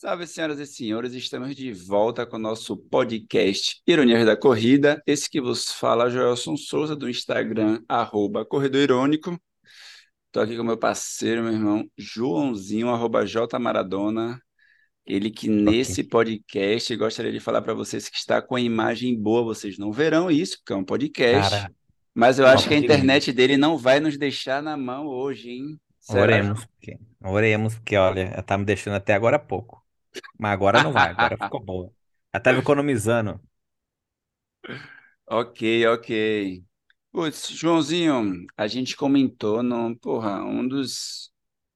Salve, senhoras e senhores, estamos de volta com o nosso podcast Ironias da Corrida. Esse que vos fala, Joelson Souza, do Instagram, arroba Corredor Irônico. Estou aqui com meu parceiro, meu irmão, Joãozinho, arroba J Maradona. Ele que nesse podcast gostaria de falar para vocês que está com a imagem boa, vocês não verão isso, porque é um podcast. Cara, mas eu acho que a internet dele não vai nos deixar na mão hoje, hein? Será? Oremos, porque, oremos, porque olha, tá me deixando até agora há pouco. Mas agora não vai, agora ficou boa. Tava economizando. Ok, ok. Putz, Joãozinho, a gente comentou no, porra, um dos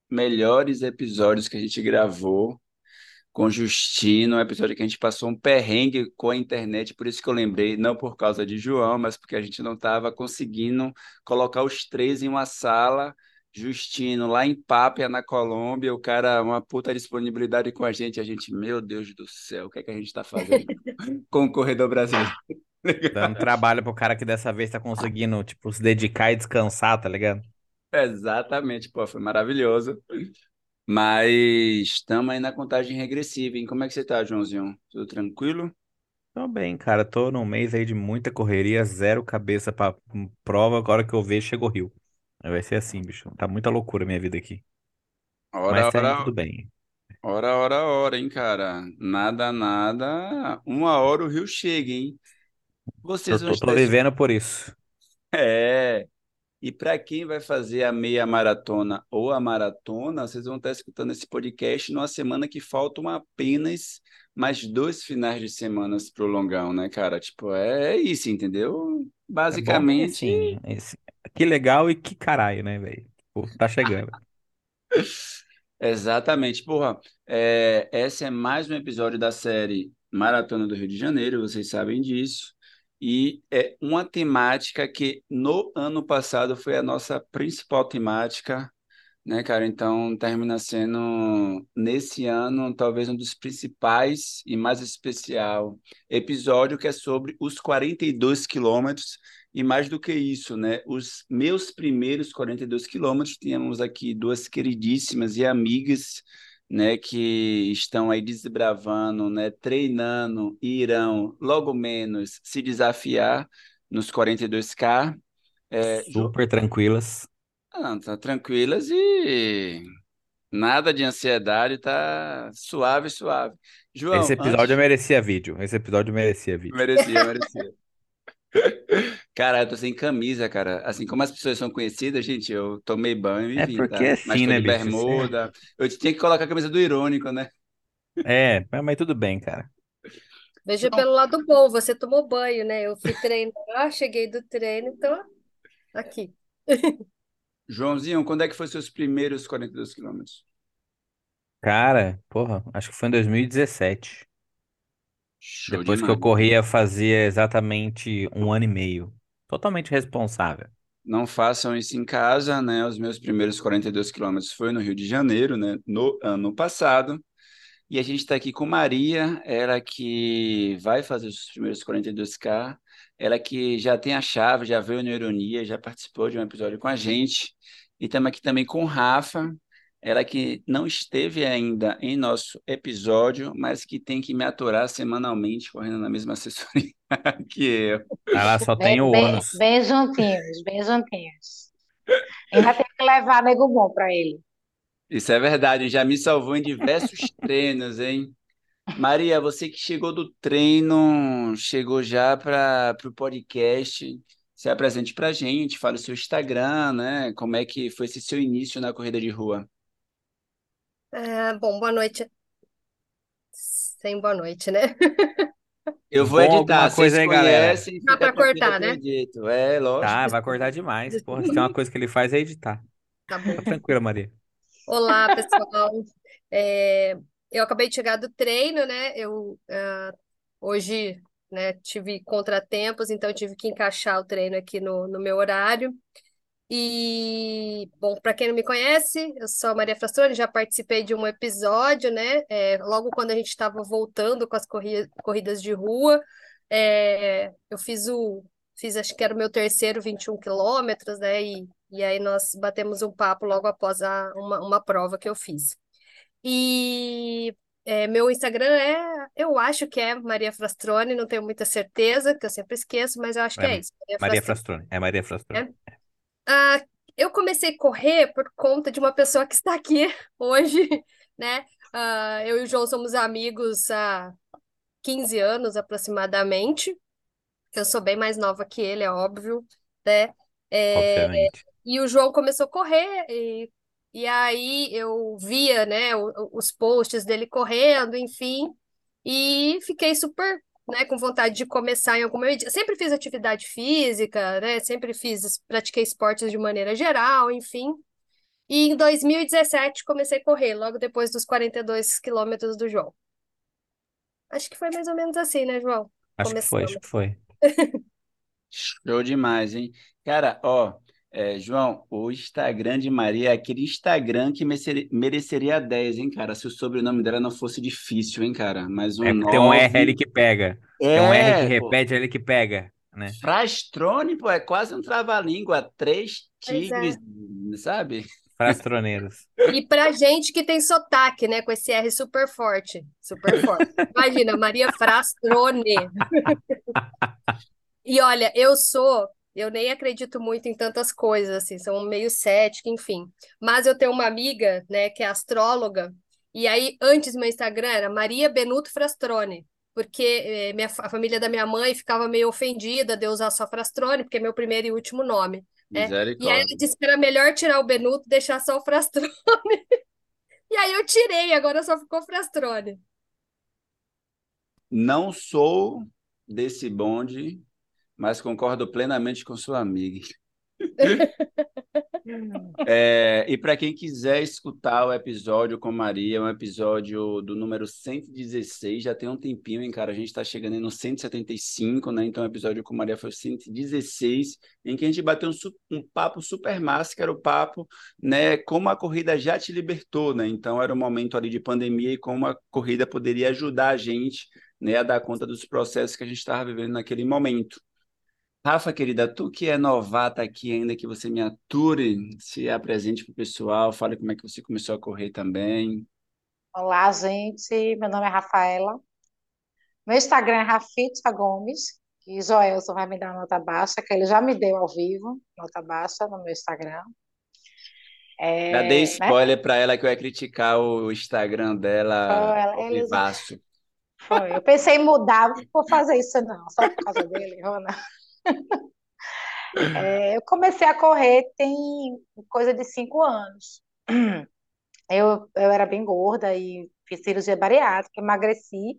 melhores episódios que a gente gravou com Justino, um episódio que a gente passou um perrengue com a internet, por isso que eu lembrei, não por causa de João, mas porque a gente não estava conseguindo colocar os três em uma sala Justino, lá em Pápia, na Colômbia, o cara, uma puta disponibilidade com a gente, a gente, meu Deus do céu, o que é que a gente está fazendo com o corredor brasileiro? Dando trabalho pro cara que dessa vez tá conseguindo, tipo, se dedicar e descansar, tá ligado? Exatamente, pô, foi maravilhoso. Mas estamos aí na contagem regressiva, hein? Como é que você tá, Joãozinho? Tudo tranquilo? Tô bem, cara. Tô num mês aí de muita correria, zero cabeça pra prova. Agora que eu vejo, chegou o Rio. Vai ser assim, bicho. Tá muita loucura a minha vida aqui. Hora, Mas tá indo hora, tudo bem. hora, hora, hora, hein, cara? Nada, nada. Uma hora o Rio chega, hein? Eu Vocês vão tô, tô estar. es- vivendo por isso. É. E para quem vai fazer a meia maratona ou a maratona, vocês vão estar escutando esse podcast numa semana que faltam apenas mais dois finais de semana para o longão, né, cara? Tipo, é isso, entendeu? É bom que Basicamente. assim, esse- que legal e que caralho, né, velho? Tá chegando. Exatamente. Porra, é, esse é mais um episódio da série Maratona do Rio de Janeiro, vocês sabem disso. E é uma temática que no ano passado foi a nossa principal temática, né, cara? Então termina sendo, nesse ano, talvez um dos principais e mais especial episódio que é sobre os 42 quilômetros. E mais do que isso, né? Os meus primeiros 42 quilômetros, tínhamos aqui duas queridíssimas e amigas, né, que estão aí desbravando, né, treinando e irão logo menos se desafiar nos 42K. É, Super tranquilas. ah, tá tranquilas e nada de ansiedade, tá suave, suave. Esse João, episódio antes. merecia vídeo. Esse episódio merecia vídeo. Merecia, merecia. Cara, eu tô sem camisa, cara. Assim como as pessoas são conhecidas, gente, eu tomei banho e É vim, porque tá? é Mas assim, tô né, de bicho? Bermuda. Eu tinha que colocar a camisa do irônico, né? É, mas mas tudo bem, cara. Veja pelo lado bom, você tomou banho, né? Eu fui treinar, cheguei do treino, então aqui. Joãozinho, quando é que foi seus primeiros 42 quilômetros? Cara, porra, acho que foi em 2017. Show Depois que eu corria, fazia exatamente um ano e meio. Totalmente responsável. Não façam isso em casa, né? Os meus primeiros 42 quilômetros foi no Rio de Janeiro, né? No ano passado. E a gente está aqui com Maria, ela que vai fazer os primeiros 42K, ela que já tem a chave, já veio no Ironia, já participou de um episódio com a gente. E estamos aqui também com o Rafa, ela que não esteve ainda em nosso episódio, mas que tem que me aturar semanalmente, correndo na mesma assessoria que eu. Ela só tem Bem, o bem, ônus. bem juntinhos, bem juntinhos. Ainda tem que levar nego bom para ele. Isso é verdade, já me salvou em diversos treinos, hein? Maria, você que chegou do treino, chegou já para o podcast, se apresente para a gente, fale o seu Instagram, né? Como é que foi esse seu início na corrida de rua? É, bom, boa noite. Sem boa noite, né? Eu vou Com editar, vocês coisa aí, galera. conhecem, Dá tranquilo cortar, né? edito. É, lógico. Tá, vai acordar demais. Porra, se tem uma coisa que ele faz é editar. Tá bom. tranquila, Maria. Olá, pessoal. É, eu acabei de chegar do treino, né? Eu ah, hoje, né, tive contratempos, então eu tive que encaixar o treino aqui no, no meu horário. E, bom, para quem não me conhece, eu sou a Maria Frastroni, já participei de um episódio, né? É, logo quando a gente estava voltando com as corri corridas de rua, é, eu fiz o, fiz acho que era o meu terceiro 21 quilômetros, né? E, e aí nós batemos um papo logo após a, uma, uma prova que eu fiz. E é, meu Instagram é, eu acho que é Maria Frastrone, não tenho muita certeza, que eu sempre esqueço, mas eu acho que é, É isso. Maria Maria Frastrone. Frastrone. É Maria Frastrone. Ah, eu comecei a correr por conta de uma pessoa que está aqui hoje, né? Ah, eu e o João somos amigos há 15 anos aproximadamente. Eu sou bem mais nova que ele, é óbvio, né? É, Obviamente. e o João começou a correr, e, e aí eu via, né, os posts dele correndo, enfim, e fiquei super, né, com vontade de começar em alguma medida. Sempre fiz atividade física, né, sempre fiz, pratiquei esportes de maneira geral, enfim. E em 2017 comecei a correr, logo depois dos 42 quilômetros do João. Acho que foi mais ou menos assim, né, João? Acho que foi, acho que foi. Show demais, hein? Cara, ó, é, João, o Instagram de Maria é aquele Instagram que mereceria, mereceria 10, hein, cara? Se o sobrenome dela não fosse difícil, hein, cara? Mas um É porque tem um R ali 9. que pega. Tem um R que É, pô. repete ali que pega, né? Frastrone, pô, é quase um trava-língua. Três é. tigres, sabe? Frastroneiros. E pra gente que tem sotaque, né, com esse R super forte, super forte. Imagina, Maria Frastrone. E olha, eu sou, eu nem acredito muito em tantas coisas, assim, sou meio cética, enfim. Mas eu tenho uma amiga, né, que é astróloga, e aí antes meu Instagram era Maria Benuto Frastrone, porque eh, minha, a família da minha mãe ficava meio ofendida de eu usar só Frastrone, porque é meu primeiro e último nome, né? E aí ela disse que era melhor tirar o Benuto e deixar só o Frastrone. E aí eu tirei, agora só ficou Frastrone. Não sou desse bonde, mas concordo plenamente com sua amiga. É, e para quem quiser escutar o episódio com Maria, é um episódio do número 116, já tem um tempinho, hein, cara? A gente está chegando aí no 175, né? Então o episódio com Maria foi o 116, em que a gente bateu um, um papo super massa, que era o papo, né? Como a corrida já te libertou, né? Então era um momento ali de pandemia e como a corrida poderia ajudar a gente, né, a dar conta dos processos que a gente estava vivendo naquele momento. Rafa, querida, tu que é novata aqui ainda, que você me ature, se apresente para o pessoal, fale como é que você começou a correr também. Olá, gente. Meu nome é Rafaela. Meu Instagram é Rafita Gomes. E Joelson vai me dar uma nota baixa, que ele já me deu ao vivo, nota baixa no meu Instagram. Já dei É, né? spoiler para ela que eu ia criticar o Instagram dela ela- vivaço. foi. Eu pensei em mudar, não vou fazer isso não, só por causa dele, Rona. É, eu comecei a correr tem coisa de cinco anos. Eu, eu era bem gorda e fiz cirurgia bariátrica, emagreci.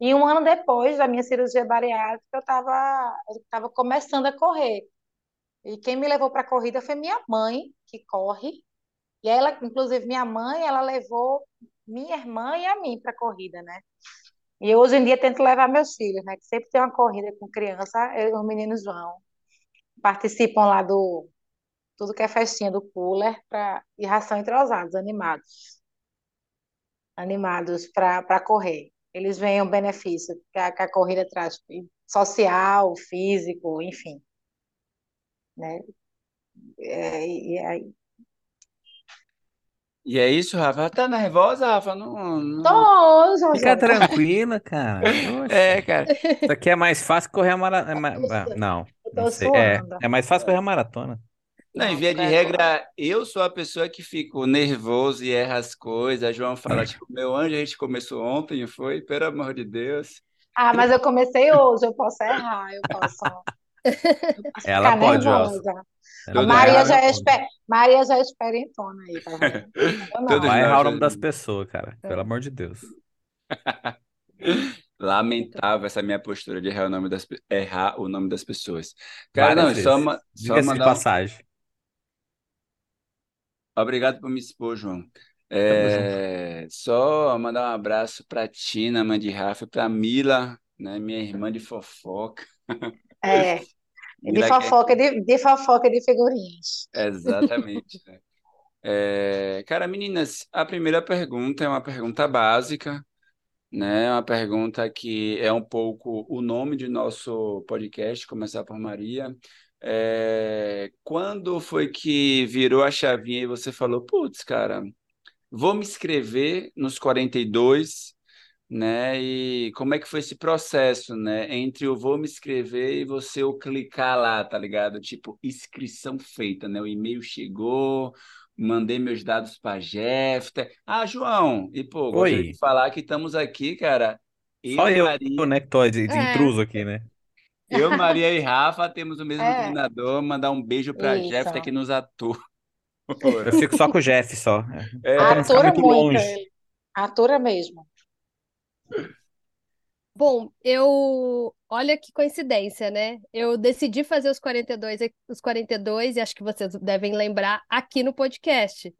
E um ano depois da minha cirurgia bariátrica, eu estava eu tava começando a correr. E quem me levou para a corrida foi minha mãe, que corre. E ela, inclusive, minha mãe, ela levou minha irmã e a mim para a corrida, né? E eu, hoje em dia tento levar meus filhos, né? Que sempre tem uma corrida com criança, eu, os meninos vão. Participam lá do tudo que é festinha do cooler pra, e ração entrosados, animados. Animados para correr. Eles veem o benefício que a, que a corrida traz, social, físico, enfim, né? É, e aí, E é isso, Rafa? Tá nervosa, Rafa? Não, não... tô, João Fica tranquila, cara. É, cara. Isso aqui é mais fácil correr a maratona. Não, Eu não tô sei. É, suando. é mais fácil correr a maratona. Não, em Não, via de é, regra, eu sou a pessoa que fico nervoso e erra as coisas. A João fala, tipo, meu anjo, a gente começou ontem, foi? Pelo amor de Deus. Ah, mas eu comecei hoje, eu posso errar, eu posso, Ela ficar pode, nervosa. A Tudo vai Maria já é, ela esper... Maria já é esperentona aí, tá vendo? Eu Todos não. vai errar o nome das né? pessoas, cara. Pelo amor de Deus. Lamentável essa minha postura de errar o nome das, errar o nome das pessoas. Cara, Várias não, só, vezes. ma- só de mandar um... passagem. Obrigado por me expor, João. É, Só mandar um abraço para Tina, mãe de Rafa, e para Mila, né, minha irmã de fofoca. É, de fofoca, de, de fofoca de figurinhas. Exatamente. né? É, Cara, meninas, a primeira pergunta é uma pergunta básica, né? É Uma pergunta que é um pouco o nome de nosso podcast, Começar por Maria. É, Quando foi que virou a chavinha e você falou, putz, cara, vou me inscrever nos 42 né? E como é que foi esse processo, né? Entre eu vou me inscrever e você o clicar lá, tá ligado? Tipo, inscrição feita, né? O e-mail chegou, mandei meus dados para Jeffter. Ah, João, e pô, gostaria Oi. de falar que estamos aqui, cara. Só Eu, eu, Maria, né, que tô de, de É. intruso aqui, né? eu, Maria e Rafa temos o mesmo É. treinador. Mandar um beijo para Isso. Jeffter que nos atua. Eu fico só com o Jeff, só. É, Atura muito muito longe. ele. Atura mesmo. Bom, eu. Olha que coincidência, né? Eu decidi fazer os 42, e- os 42, e acho que vocês devem lembrar, aqui no podcast.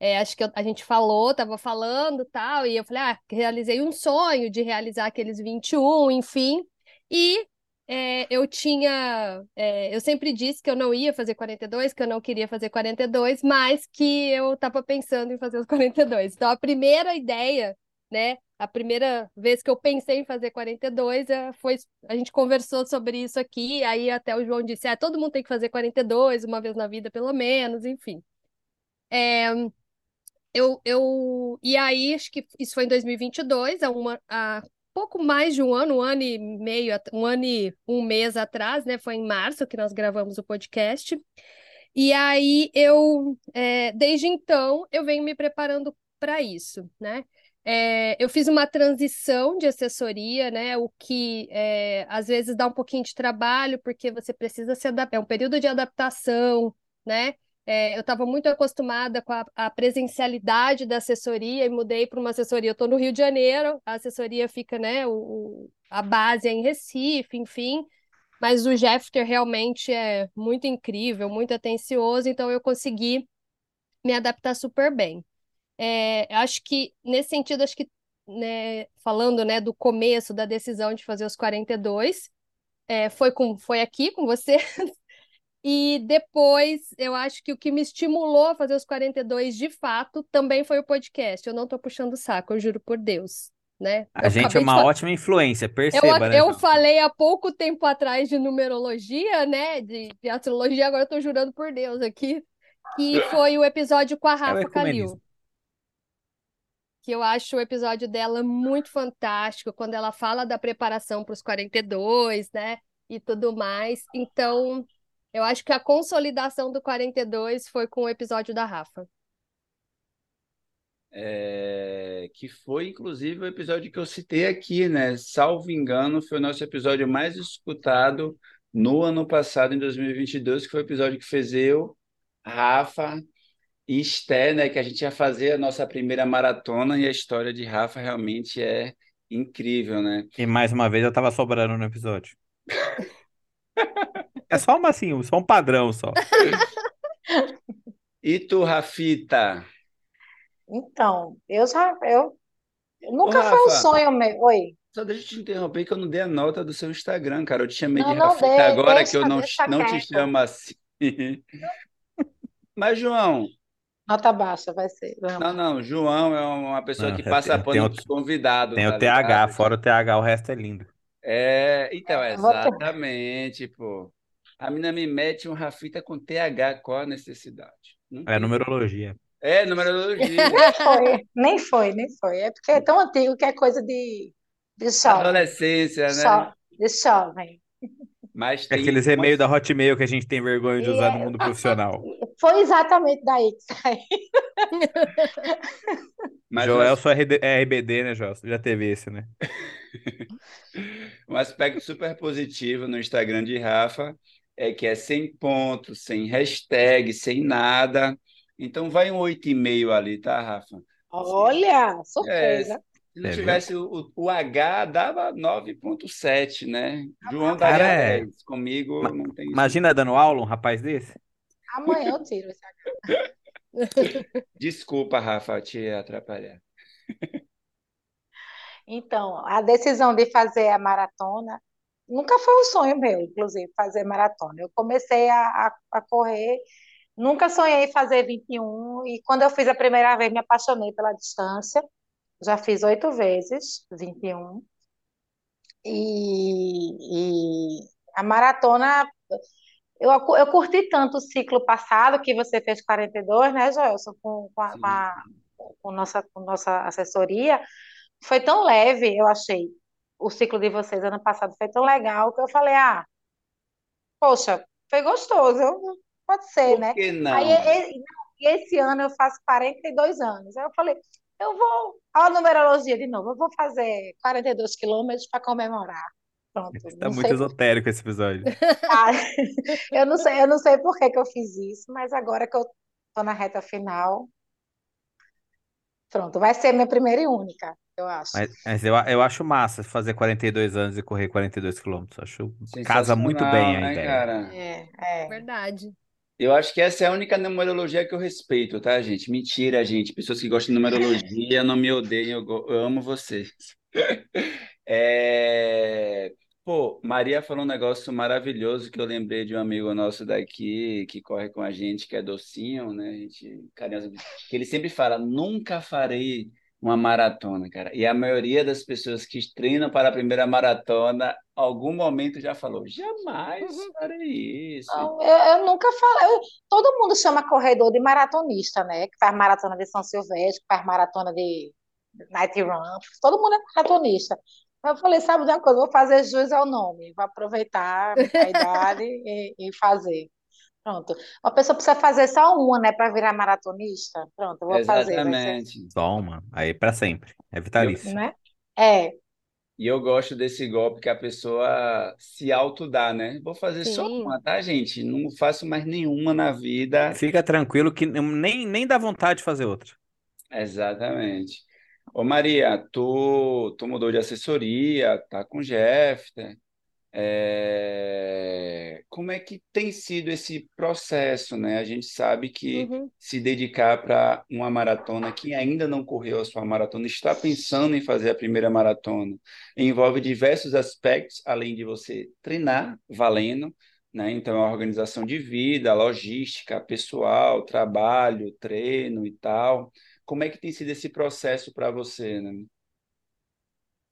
É, acho que eu- a gente falou, tava falando tal, e eu falei, ah, realizei um sonho de realizar aqueles 21, enfim. E é, eu tinha. é, eu sempre disse que eu não ia fazer 42, que eu não queria fazer 42, mas que eu tava pensando em fazer os 42. Então, a primeira ideia, né? A primeira vez que eu pensei em fazer 42, eh, foi, a gente conversou sobre isso aqui, aí até o João disse, ah, todo mundo tem que fazer 42, uma vez na vida, pelo menos, enfim. É, eu, eu, e aí, acho que isso foi em 2022, há, uma, há pouco mais de um ano, um ano e meio, um ano e um mês atrás, né? Foi em março que nós gravamos o podcast. E aí, eu, é, desde então, eu venho me preparando para isso, né? É, eu fiz uma transição de assessoria, né? O que é, às vezes dá um pouquinho de trabalho, porque você precisa se adaptar, é um período de adaptação, né? É, eu estava muito acostumada com a, a presencialidade da assessoria e mudei para uma assessoria. Eu estou no Rio de Janeiro, a assessoria fica, né? O, a base é em Recife, enfim. Mas o Jeffter realmente é muito incrível, muito atencioso, então eu consegui me adaptar super bem. É, acho que, nesse sentido, acho que, né, falando, né, do começo da decisão de fazer os 42, é, foi, com, foi aqui com você, e depois eu acho que o que me estimulou a fazer os 42 de fato também foi o podcast. Eu não tô puxando o saco, eu juro por Deus, né? A Eu gente é uma fa- ótima influência, eu, perceba, né? eu falei há pouco tempo atrás de numerologia, né? De, de astrologia, agora eu tô jurando por Deus aqui, que foi o episódio com a É Rafa ecumenismo. Kalil. Que eu acho o episódio dela muito fantástico, quando ela fala da preparação para os 42, né? E tudo mais. Então, eu acho que a consolidação do 42 foi com o episódio da Rafa. É, que foi inclusive o episódio que eu citei aqui, né? Salvo engano, foi o nosso episódio mais escutado no ano passado, em 2022, que foi o episódio que fez eu, Rafa e Esté, né? Que a gente ia fazer a nossa primeira maratona e a história de Rafa realmente é incrível, né? E mais uma vez eu tava sobrando no episódio. É só uma assim, só um padrão só. E tu, Rafita? Então, eu já, eu, Ô, nunca foi um Rafa, sonho meu. Oi. só deixa eu te interromper que eu não dei a nota do seu Instagram, cara. Eu te chamei de Não, não Rafita dê, agora que eu deixa, não, deixa não te chamo assim. Mas, João, Nota baixa vai ser. não, Vamos. não, João é uma pessoa Não, que tem, passa tem pano o, pros convidados, tem tá o TH, ligado? fora o TH, o resto é lindo. É, então, ter- exatamente, pô. A mina me mete um Rafita com TH, qual a necessidade? Não É tem. numerologia. É, numerologia. Nem foi, nem foi, nem foi. É porque é tão antigo que é coisa de, de jovem. Adolescência, né? De jovem. Mas É tem aqueles e-mails da Hotmail que a gente tem vergonha de usar no é- mundo profissional. Foi exatamente daí que saiu. Mas Joel, RD é RBD, né, Joel? Já teve esse, né? Um aspecto super positivo no Instagram de Rafa é que é sem ponto, sem hashtag, sem nada. Então vai um 8,5 ali, tá, Rafa? Olha, É, surpresa. se não viu? tivesse o, o H, dava 9,7, né? João Cara, daria é. 10. Comigo Ma- não tem isso. Imagina dando aula um rapaz desse? Amanhã eu tiro esse Desculpa, Rafa, te atrapalhar. Então, a decisão de fazer a maratona nunca foi um sonho meu, inclusive, fazer maratona. Eu comecei a, a, a correr, nunca sonhei em fazer 21, e quando eu fiz a primeira vez, me apaixonei pela distância. Já fiz oito vezes 21. E, e a maratona, eu, eu curti tanto o ciclo passado, que você fez 42, né, Joelson, com, com a, com a- com nossa, com nossa assessoria. foi tão leve, eu achei. O ciclo de vocês ano passado foi tão legal que eu falei, ah, poxa, foi gostoso, eu- pode ser, Por né? que Aí, não? e- e- e esse ano eu faço 42 anos. Aí eu falei, eu vou, a numerologia de novo, eu vou fazer 42 quilômetros para comemorar. Pronto, Tá não muito sei, esotérico esse episódio. ah, eu não sei, eu não sei por que que eu fiz isso, mas agora que eu tô na reta final, pronto, vai ser minha primeira e única, eu acho. Mas, mas eu, eu acho massa fazer 42 anos e correr 42 quilômetros. Acho casa muito bem a né, ideia. cara? É, é. Verdade. Eu acho que essa é a única numerologia que eu respeito, tá, gente? Mentira, gente. Pessoas que gostam de numerologia não me odeiam, eu, eu amo vocês. É... Pô, Maria falou um negócio maravilhoso que eu lembrei de um amigo nosso daqui que corre com a gente, que é docinho, né? A gente, carinhoso, que ele sempre fala: nunca farei uma maratona, cara. E a maioria das pessoas que treinam para a primeira maratona, algum momento já falou: jamais Uhum. farei isso. Não, eu, eu nunca falei. eu- todo mundo chama corredor de maratonista, né? Que faz maratona de São Silvestre, que faz maratona de night run. Todo mundo é maratonista. Eu falei, sabe de uma coisa? Vou fazer jus ao nome, vou aproveitar a idade e, e fazer. Pronto. Uma pessoa precisa fazer só uma, né, para virar maratonista. Pronto, eu vou fazer, vai ser, Exatamente. Toma, aí pra sempre. É vitalício. né? É, E eu gosto desse golpe que a pessoa se autodá, né? Vou fazer só Sim. uma, tá, gente? Não faço mais nenhuma na vida. Fica tranquilo que nem, nem dá vontade de fazer outra. Exatamente. Ô Maria, tu, tu mudou de assessoria, tá com o Jeffter. É, Como é que tem sido esse processo, né? A gente sabe que Uhum. se dedicar para uma maratona, quem ainda não correu a sua maratona, está pensando em fazer a primeira maratona, envolve diversos aspectos, além de você treinar valendo, né? Então, a organização de vida, logística, pessoal, trabalho, treino e tal. Como é que tem sido esse processo para você, né?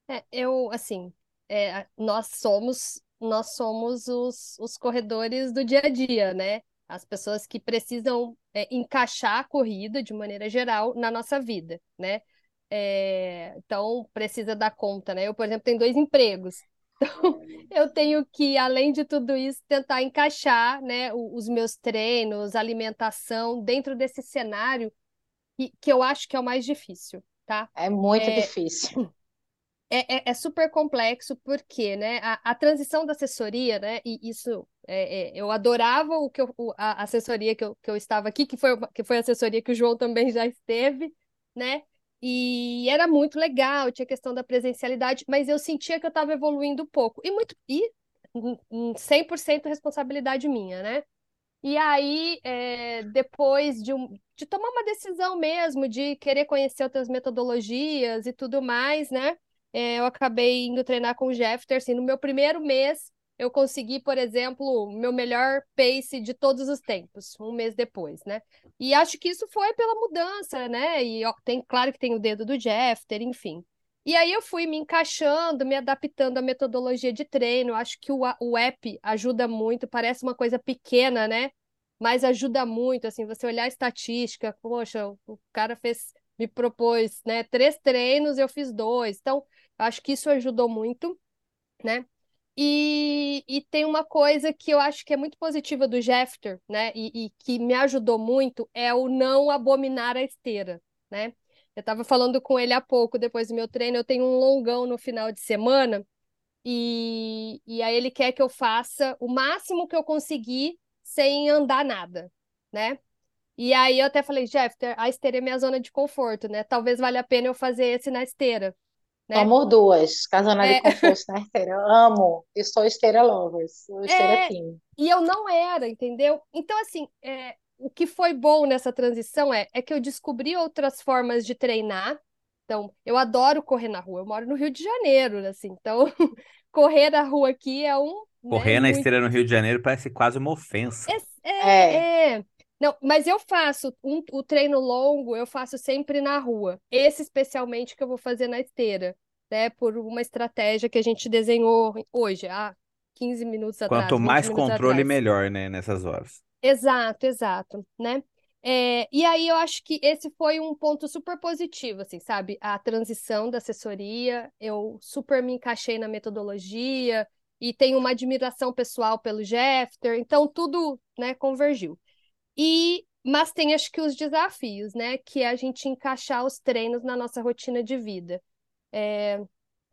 É, eu, assim, é, nós somos, nós somos os, os corredores do dia a dia, né? As pessoas que precisam é, encaixar a corrida de maneira geral na nossa vida, né? É, então, precisa dar conta, né? Eu, por exemplo, tenho dois empregos. Então, eu tenho que, além de tudo isso, tentar encaixar, né, os meus treinos, alimentação, dentro desse cenário que, que eu acho que é o mais difícil, tá? é muito É, difícil. é, é, é super complexo porque, né, a, a transição da assessoria, né, e isso, é, é, eu adorava o que eu, a assessoria que eu, que eu estava aqui, que foi, que foi a assessoria que o João também já esteve, né, e era muito legal, tinha questão da presencialidade, mas eu sentia que eu estava evoluindo pouco, e muito, e em- em 100% responsabilidade minha, né, e aí, é, depois de, um- de tomar uma decisão mesmo, de querer conhecer outras metodologias e tudo mais, né? é, eu acabei indo treinar com o Jeffter, assim, no meu primeiro mês, eu consegui, por exemplo, meu melhor pace de todos os tempos, um mês depois, né? E acho que isso foi pela mudança, né? E ó, tem, claro que tem o dedo do Jeffter, enfim. E aí eu fui me encaixando, me adaptando à metodologia de treino. Acho que o, o app ajuda muito, parece uma coisa pequena, né? Mas ajuda muito, assim, você olhar a estatística, poxa, o, o cara fez, me propôs, né, três treinos, eu fiz dois. Então, acho que isso ajudou muito, né? E, e tem uma coisa que eu acho que é muito positiva do Jeffter, né? E, e que me ajudou muito é o não abominar a esteira, né? Eu estava falando com ele há pouco, depois do meu treino, eu tenho um longão no final de semana, e, e aí ele quer que eu faça o máximo que eu conseguir sem andar nada, né? E aí eu até falei, Jeff, a esteira é minha zona de conforto, né? Talvez valha a pena eu fazer esse na esteira, né? Somos duas, casona de É, conforto na esteira. Eu amo. Eu sou esteira lovers. Sou esteira é, team. e eu não era, entendeu? Então, assim, é, o que foi bom nessa transição é, é que eu descobri outras formas de treinar. Então, eu adoro correr na rua. Eu moro no Rio de Janeiro, assim, então correr na rua aqui é um, né, Correr na muito esteira no Rio de Janeiro parece quase uma ofensa. É, É, é, é. Não, mas eu faço um, o treino longo, eu faço sempre na rua. Esse especialmente que eu vou fazer na esteira, né? Por uma estratégia que a gente desenhou hoje, há 15 minutos Quanto atrás, 20 mais controle, atrás. melhor, né, nessas horas. Exato, exato, né? É, e aí eu acho que esse foi um ponto super positivo, assim, sabe? A transição da assessoria, eu super me encaixei na metodologia e tenho uma admiração pessoal pelo Jeffter, então tudo, né, convergiu. E mas tem acho que os desafios, né, que é a gente encaixar os treinos na nossa rotina de vida. É,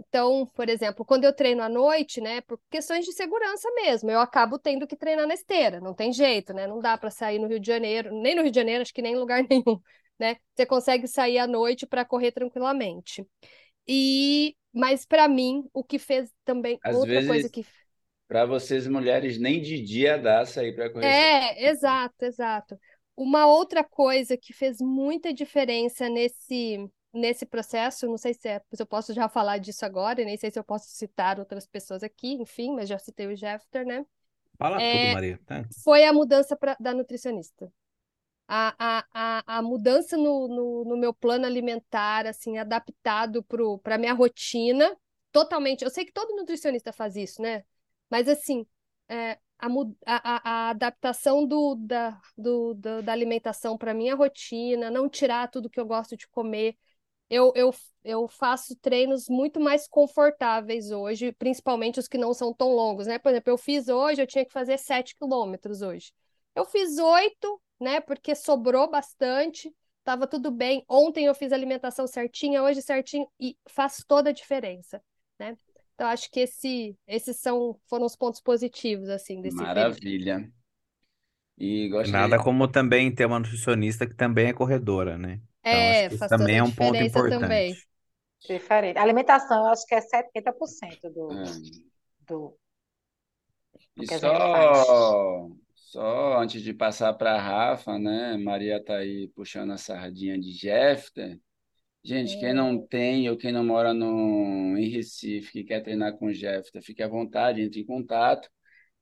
então, por exemplo, quando eu treino à noite, né, por questões de segurança mesmo, eu acabo tendo que treinar na esteira, não tem jeito, né? Não dá para sair no Rio de Janeiro, nem no Rio de Janeiro, acho que nem em lugar nenhum, né? Você consegue sair à noite para correr tranquilamente. E mas para mim, o que fez também Às outra vezes, coisa que para vocês mulheres, nem de dia dá sair para correr. é, exato, exato. Uma outra coisa que fez muita diferença nesse nesse processo, não sei se, é, se eu posso já falar disso agora, nem sei se eu posso citar outras pessoas aqui, enfim, mas já citei o Jeffter, né? Fala É, tudo, Maria. Tá? foi a mudança pra, da nutricionista. A, a, a, a mudança no, no, no meu plano alimentar, assim, adaptado para a minha rotina, totalmente. Eu sei que todo nutricionista faz isso, né? Mas, assim, é, a, a, a adaptação do, da, do, do- da alimentação para minha rotina, não tirar tudo que eu gosto de comer. Eu, eu, eu faço treinos muito mais confortáveis hoje, principalmente os que não são tão longos, né? Por exemplo, eu fiz hoje, eu tinha que fazer 7 quilômetros hoje. Eu fiz 8, né? Porque sobrou bastante, tava tudo bem. Ontem eu fiz a alimentação certinha, hoje certinho, e faz toda a diferença, né? Então, acho que esse, esses são, foram os pontos positivos, assim, desse período. Maravilha. E gostaria Nada como também ter uma nutricionista que também é corredora, né? Então, acho É, que isso faz toda também a é um ponto diferença também. importante. Diferente. Alimentação, eu acho que é 70% do, É. do, E que a gente faz. só, só antes de passar para a Rafa, né? Maria tá aí puxando a sardinha de Jeffter. Gente, quem não tem ou quem não mora no, em Recife, que quer treinar com o Jeffter, fique à vontade, entre em contato.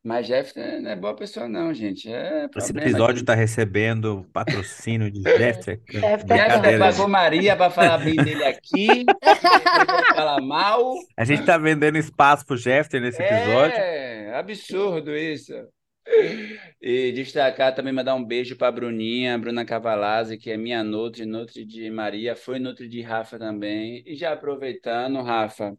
Mas Jeffter não é boa pessoa, não, gente. É Esse problema episódio está recebendo patrocínio de Jeffter. Jeffter pagou. Maria para falar bem dele aqui, falar mal. A gente está vendendo espaço pro Jeffter nesse episódio. É, absurdo isso. E destacar também, mandar um beijo para a Bruninha, Bruna Cavalazzi, que é minha Nutri, Nutri de Maria, foi Nutri de Rafa também. E já aproveitando, Rafa,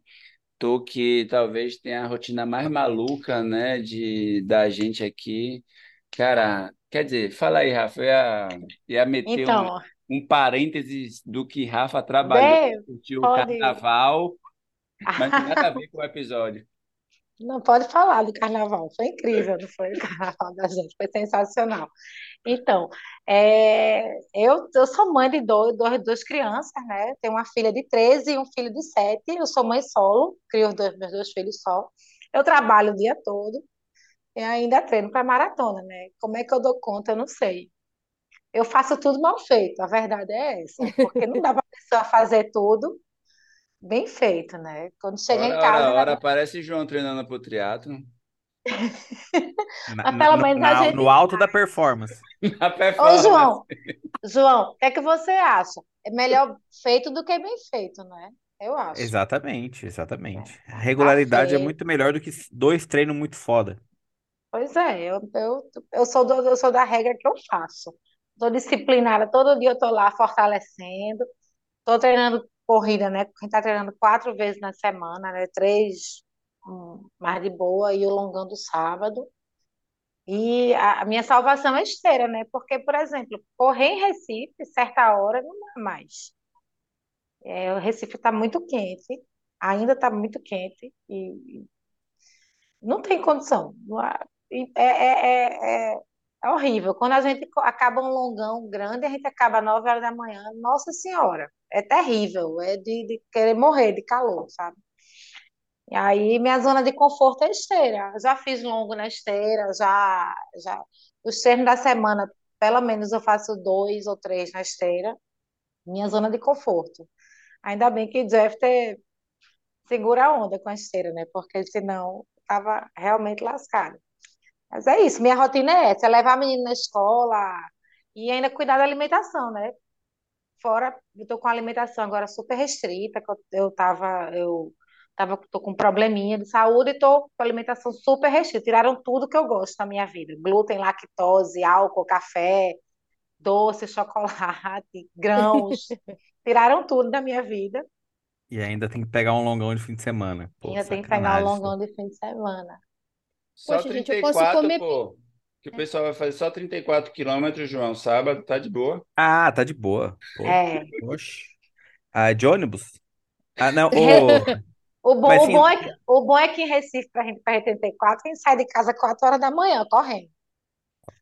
tu que talvez tenha a rotina mais maluca, né, de, da gente aqui. Cara, quer dizer, fala aí, Rafa, eu ia, ia meter um, Então, um parênteses do que Rafa trabalhou, curtiu o carnaval, mas nada a ver com o episódio. Não pode falar do carnaval, foi incrível, não foi o carnaval da gente, foi sensacional. Então, é, eu, eu sou mãe de dois, dois, duas crianças, né? Tenho uma filha de 13 e um filho de 7. Eu sou mãe solo, crio os dois, meus dois filhos só. Eu trabalho o dia todo e ainda treino para maratona, né? Como é que eu dou conta? Eu não sei. Eu faço tudo mal feito, a verdade é essa, porque não dá para a pessoa fazer tudo bem feito, né? Quando chega em Ora, casa, ora, ora, ainda- parece João treinando pro triatlo. Na- pelo no, menos a na- gente no alto da performance. Na Ô, performance. João, João, o que é que você acha? É melhor feito do que bem feito, né? Eu acho. Exatamente, exatamente. A Tá regularidade é feito. muito melhor do que dois treinos muito foda. Pois é, eu, eu, eu sou do, eu sou da regra que eu faço. Estou disciplinada, todo dia eu estou lá fortalecendo. Estou treinando corrida, né? A gente está treinando quatro vezes na semana, né? Três mais de boa e o longão do sábado. E a, minha salvação é esteira, né? Porque, por exemplo, correr em Recife, certa hora, não dá mais. É, o Recife está muito quente, ainda está muito quente, e não tem condição. E É, é, é, é, horrível. Quando a gente acaba um longão grande, a gente acaba às 9 horas da manhã. Nossa Senhora, é terrível, é de, de querer morrer de calor, sabe? E aí, minha zona de conforto é esteira. Já fiz longo na esteira, já, já. Os treinos da semana, pelo menos eu faço dois ou três na esteira. Minha zona de conforto. Ainda bem que Jeff te- segura a onda com a esteira, né? Porque senão estava realmente lascado. Mas é isso, minha rotina é essa, é levar a menina na escola e ainda cuidar da alimentação, né? Fora, eu tô com a alimentação agora super restrita, eu, tava, eu tava, tô com um probleminha de saúde e tô com a alimentação super restrita. Tiraram tudo que eu gosto na minha vida. Glúten, lactose, álcool, café, doce, chocolate, grãos. Tiraram tudo da minha vida. E ainda tem que pegar um longão de fim de semana. Pô, ainda tem que pegar um longão de fim de semana. Só Poxa, gente, eu posso 34, comer- pô. Que o pessoal vai fazer só 34 quilômetros, João. Sábado, tá de boa. Ah, tá de boa. Pô, É. oxe. Ah, de ônibus? Ah, não. ô, O bom, Mas o bom é que, o bom é que em Recife, para gente para 84, a gente sai de casa 4 horas da manhã, correndo.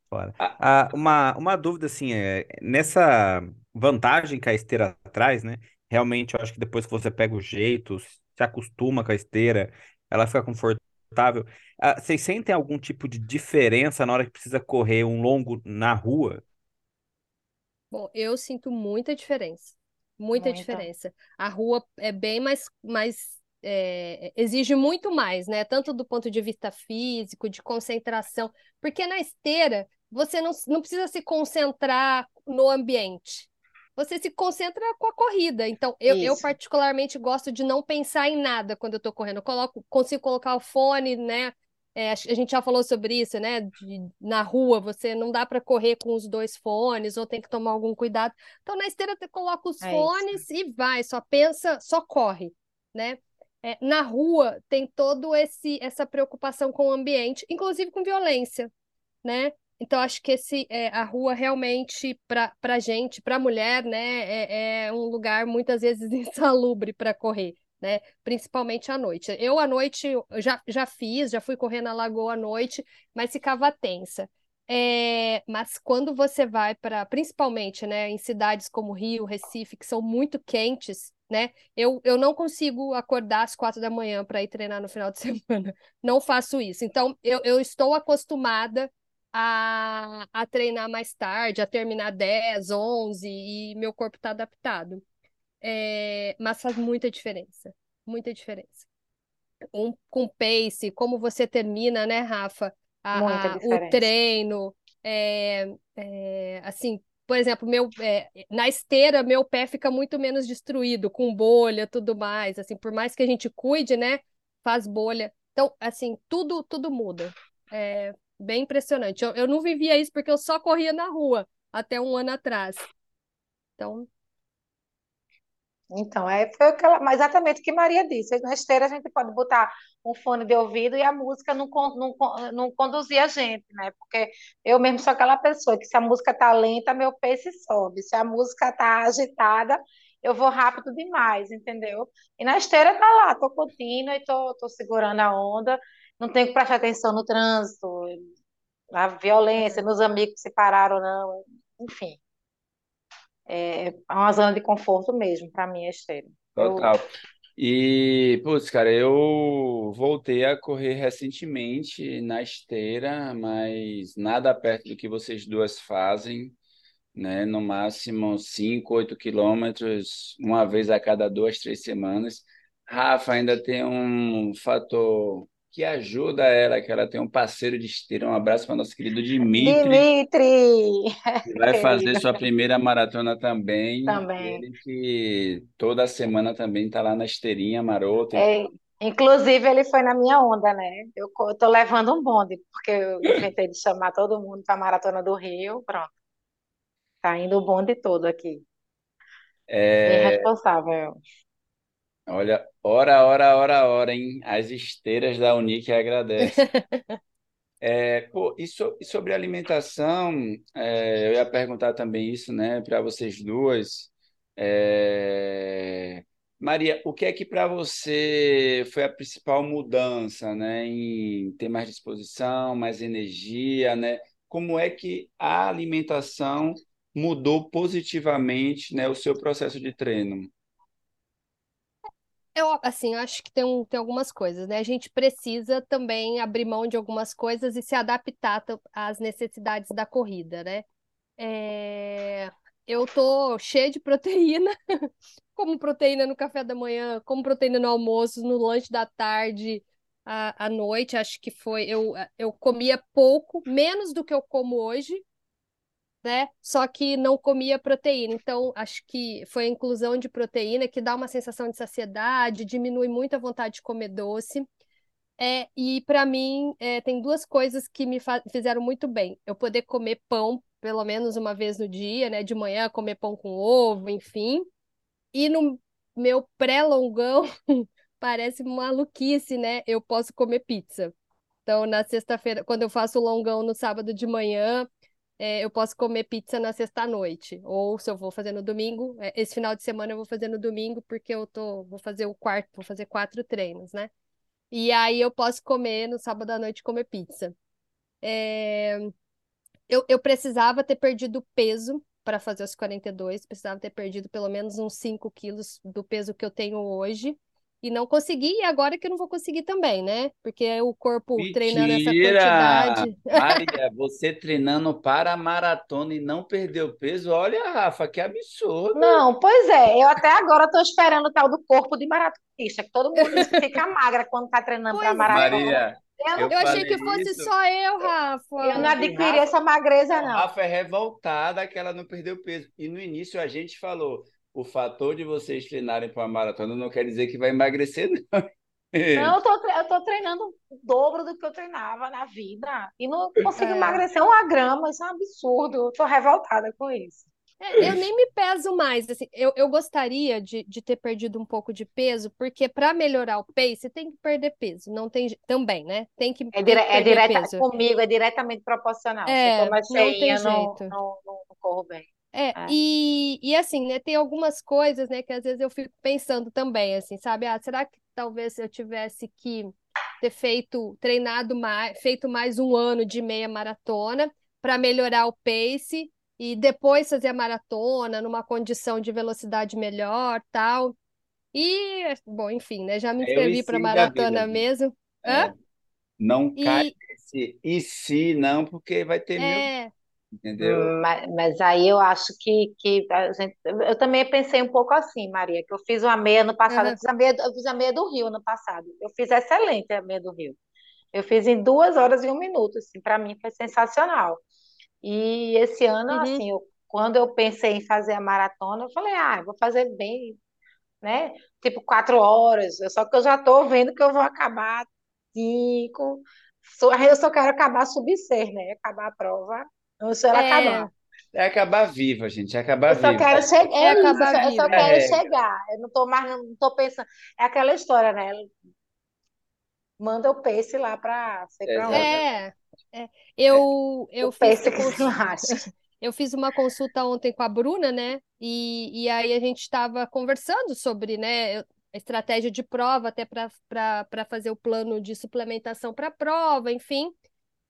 Fora. Ah, uma, uma dúvida assim, é, nessa vantagem que a esteira traz, né? Realmente, eu acho que depois que você pega o jeito, se acostuma com a esteira, ela fica confortável. Ah, vocês sentem algum tipo de diferença na hora que precisa correr um longo na rua? Bom, eu sinto muita diferença. Muita Muita. diferença. A rua é bem mais, mais é, exige muito mais, né? Tanto do ponto de vista físico, de concentração. Porque na esteira, você não, não precisa se concentrar no ambiente. Você se concentra com a corrida. Então, eu, eu Isso. particularmente gosto de não pensar em nada quando eu tô correndo. Eu coloco, consigo colocar o fone, né? É, a gente já falou sobre isso, né? de- na rua, você não dá para correr com os dois fones, ou tem que tomar algum cuidado. Então, na esteira, você coloca os É isso. fones e vai, só pensa, só corre, né? É, na rua, tem todo esse essa preocupação com o ambiente, inclusive com violência, né? Então, acho que esse, é, a rua realmente, para a gente, para a mulher, né, é, é um lugar muitas vezes insalubre para correr, né? Principalmente à noite. Eu, à noite, já, já fiz, já fui correr na lagoa à noite, mas ficava tensa. É, mas quando você vai para, principalmente, né, em cidades como Rio, Recife, que são muito quentes, né? Eu, eu não consigo acordar às quatro da manhã para ir treinar no final de semana. Não faço isso. Então, eu, eu estou acostumada a, a treinar mais tarde, a terminar 10, 11, e meu corpo está adaptado. É, mas faz muita diferença, muita diferença. Um, com pace, como você termina, né, Rafa? A- o treino, é, é, assim, por exemplo, meu, é, na esteira, meu pé fica muito menos destruído, com bolha, tudo mais, assim, por mais que a gente cuide, né, faz bolha. Então, assim, tudo, tudo muda. Bem impressionante. Eu, eu não vivia isso porque eu só corria na rua até um ano atrás. Então, Então, é, foi aquela, exatamente o que Maria disse. Na esteira a gente pode botar um fone de ouvido e a música não, não, não conduzir a gente, né? Porque eu mesmo sou aquela pessoa que se a música tá lenta, meu pace sobe. Se a música tá agitada, eu vou rápido demais, entendeu? E na esteira tá lá, tô contínua e tô, tô segurando a onda. Não tenho que prestar atenção no trânsito, na violência, nos amigos que se pararam ou não. Enfim, é uma zona de conforto mesmo para mim a esteira. Eu- Total. E, putz, cara, eu voltei a correr recentemente na esteira, mas nada perto do que vocês duas fazem, né? No máximo 5, 8 quilômetros, uma vez a cada duas, três semanas. Rafa ainda tem um fator que ajuda ela, que ela tem um parceiro de esteira. Um abraço para nosso querido Dimitri. Dimitri! que vai fazer sua primeira maratona também. Também. Ele que toda semana também está lá na esteirinha marota. É, inclusive, ele foi na minha onda, né? Eu tô levando um bonde, porque eu inventei de chamar todo mundo para a Maratona do Rio. Pronto. Tá indo o bonde todo aqui. Bem É, responsável. Olha, hora, hora, hora, hora, hein? As esteiras da Unique agradecem. É, pô, e, so- e sobre alimentação, é, eu ia perguntar também isso, né, para vocês duas. É, Maria, o que é que para você foi a principal mudança, né, em ter mais disposição, mais energia, né? Como é que a alimentação mudou positivamente, né, o seu processo de treino? Eu, assim, acho que tem, um, tem algumas coisas, né? A gente precisa também abrir mão de algumas coisas e se adaptar ta- às necessidades da corrida, né? É, eu tô cheia de proteína, como proteína no café da manhã, como proteína no almoço, no lanche da tarde, à, à noite. Acho que foi. Eu, eu comia pouco, menos do que eu como hoje, né? Só que não comia proteína. Então, acho que foi a inclusão de proteína que dá uma sensação de saciedade, diminui muito a vontade de comer doce. É, e para mim, é, tem duas coisas que me fizeram muito bem. Eu poder comer pão pelo menos uma vez no dia, né? De manhã comer pão com ovo, enfim. E no meu pré-longão, parece maluquice, né? Eu posso comer pizza. Então, na sexta-feira, quando eu faço longão no sábado de manhã, é, eu posso comer pizza na sexta-noite. Ou se eu vou fazer no domingo, é, esse final de semana eu vou fazer no domingo, porque eu tô, vou fazer o quarto, vou fazer quatro treinos, né? E aí eu posso comer no sábado à noite comer pizza. É... Eu, eu precisava ter perdido peso para fazer os 42, precisava ter perdido pelo menos uns 5 quilos do peso que eu tenho hoje. E não consegui, e agora que eu não vou conseguir também, né? Porque o corpo Mentira! treinando essa quantidade. Maria, você treinando para a maratona e não perdeu peso? Olha, Rafa, que absurdo. Não, pois é, eu até agora estou esperando o tal do corpo de maratonista, que todo mundo fica magra quando está treinando para é. maratona. Maria, Eu, eu Eu achei que fosse isso. só eu, Rafa. eu não adquiri Rafa- essa magreza, A não. Rafa é revoltada que ela não perdeu peso. E no início a gente falou, o fator de vocês treinarem para uma maratona não quer dizer que vai emagrecer, não. Não, eu tô, eu tô treinando o dobro do que eu treinava na vida e não consigo É. emagrecer uma grama, isso é um absurdo. Eu tô revoltada com isso. É, eu nem me peso mais, assim, eu, eu gostaria de, de ter perdido um pouco de peso, porque para melhorar o pace tem que perder peso, não tem também, né? Tem que, É, dire, é direta, peso. comigo é diretamente proporcional. Se É, eu tô mais não cheinha, não, não, não, não corro bem. É, É. e, e assim, né, tem algumas coisas, né, que às vezes eu fico pensando também, assim, sabe? Ah, será que talvez eu tivesse que ter feito, treinado mais, feito mais um ano de meia maratona para melhorar o pace e depois fazer a maratona numa condição de velocidade melhor, tal. E, bom, enfim, né, já me É inscrevi para maratona vida, mesmo. É, não cai E nesse e se não, porque vai ter mil, é, entendeu? Mas, mas aí eu acho que, que a gente, eu também pensei um pouco assim, Maria, que eu fiz uma meia no passado, eu aham, fiz a meia, eu fiz a meia do Rio no passado. Eu fiz excelente a meia do Rio. Eu fiz em duas horas e um minuto, assim, para mim foi sensacional. E esse ano, uhum, assim, eu, quando eu pensei em fazer a maratona, eu falei, ah, eu vou fazer bem, né? Tipo quatro horas. Só que eu já estou vendo que eu vou acabar cinco. Só- Eu só quero acabar sub seis, né? Acabar a prova antes dela é, acabar. É acabar viva, gente, é acabar Eu só viva. quero chegar, é é isso, eu acabar só, eu quero É, chegar. Eu não tô mais, não tô pensando. É aquela história, né? Manda o pace lá para sei para onde. É, é. É, Eu, O eu fiz, pace eu, que se cons- eu fiz uma consulta ontem com a Bruna, né? E, e aí a gente estava conversando sobre, né, eu- a estratégia de prova, até para para fazer o plano de suplementação para a prova, enfim.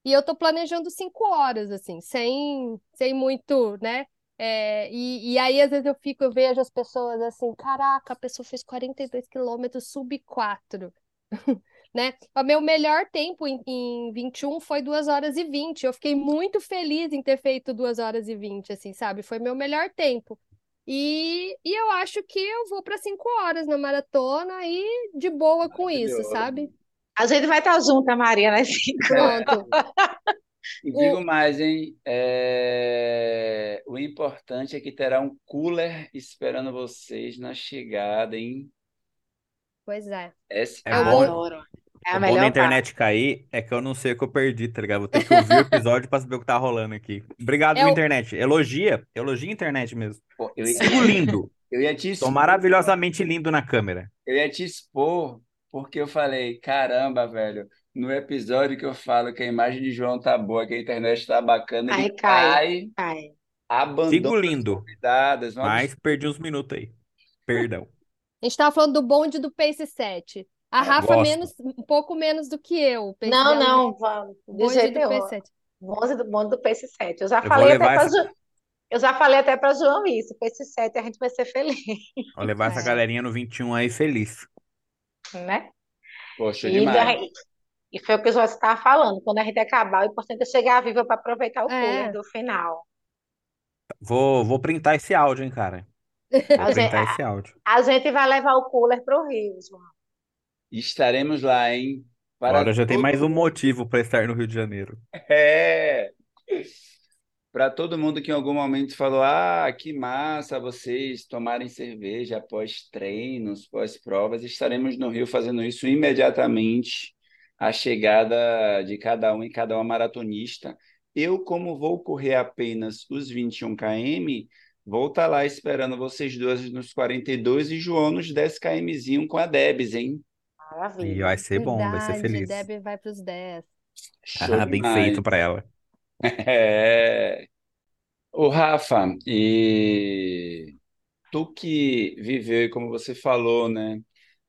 E eu tô planejando cinco horas, assim, sem, sem muito, né? É, e, e aí, às vezes, eu fico, eu vejo as pessoas assim, caraca, a pessoa fez 42 quilômetros, sub 4 né? O meu melhor tempo em, em 21 foi 2 horas e 20. Eu fiquei muito feliz em ter feito 2 horas e 20, assim, sabe? Foi meu melhor tempo. E, e eu acho que eu vou para 5 horas na maratona e de boa com isso, sabe? A gente vai estar junto, Maria, né? Pronto. E O, digo mais, hein? É, O importante é que terá um cooler esperando vocês na chegada, hein? pois é. Esse... É Eu bom. Adoro. É a o bom da melhor parte. internet cair é que eu não sei o que eu perdi, tá ligado? Vou ter que ouvir o episódio pra saber o que tá rolando aqui. Obrigado, É o, internet. Elogia, elogia a internet mesmo. Pô, eu, Sigo lindo. eu ia te Tô expor, maravilhosamente lindo na câmera. eu ia te expor, porque eu falei, caramba, velho, no episódio que eu falo que a imagem de João tá boa, que a internet tá bacana, ele Aí cai, cai. Sigo abandona as lindo, convidadas, um mas perdi uns minutos aí. Perdão. a gente tava falando do bonde do Pace 7. A É, Rafa Gosto. menos, um pouco menos do que eu. Não, dela, não, vamos, o de bonde jeito do nenhum. Pace 7. Bonde do, bonde do Pace 7. Eu já Eu falei até levar para essa, eu já falei até para João isso. Pace 7 a gente vai ser feliz, vou levar essa É. galerinha no 21 aí feliz. Né? Poxa, E, demais. e foi o que o Jorge estava falando. Quando a gente acabar, o importante é chegar viva para aproveitar o cooler É. do final. Vou, vou printar esse áudio, hein, cara. Vou A gente, printar a, esse áudio. a gente vai levar o cooler para o Rio, João. Estaremos lá, hein? Para Agora já tem mais um motivo para estar no Rio de Janeiro. É. Para todo mundo que em algum momento falou: Ah, que massa vocês tomarem cerveja após treinos, pós-provas, estaremos no Rio fazendo isso imediatamente, a chegada de cada um e cada uma maratonista. eu, como vou correr apenas os 21 km, vou estar tá lá esperando vocês duas nos 42 e João nos 10 kmzinho com a Debs, hein? Maravilha. E vai ser bom, vai ser feliz. Deb vai para os 10. ah, bem feito para ela. É. O Rafa, e tu que viveu, e como você falou, né?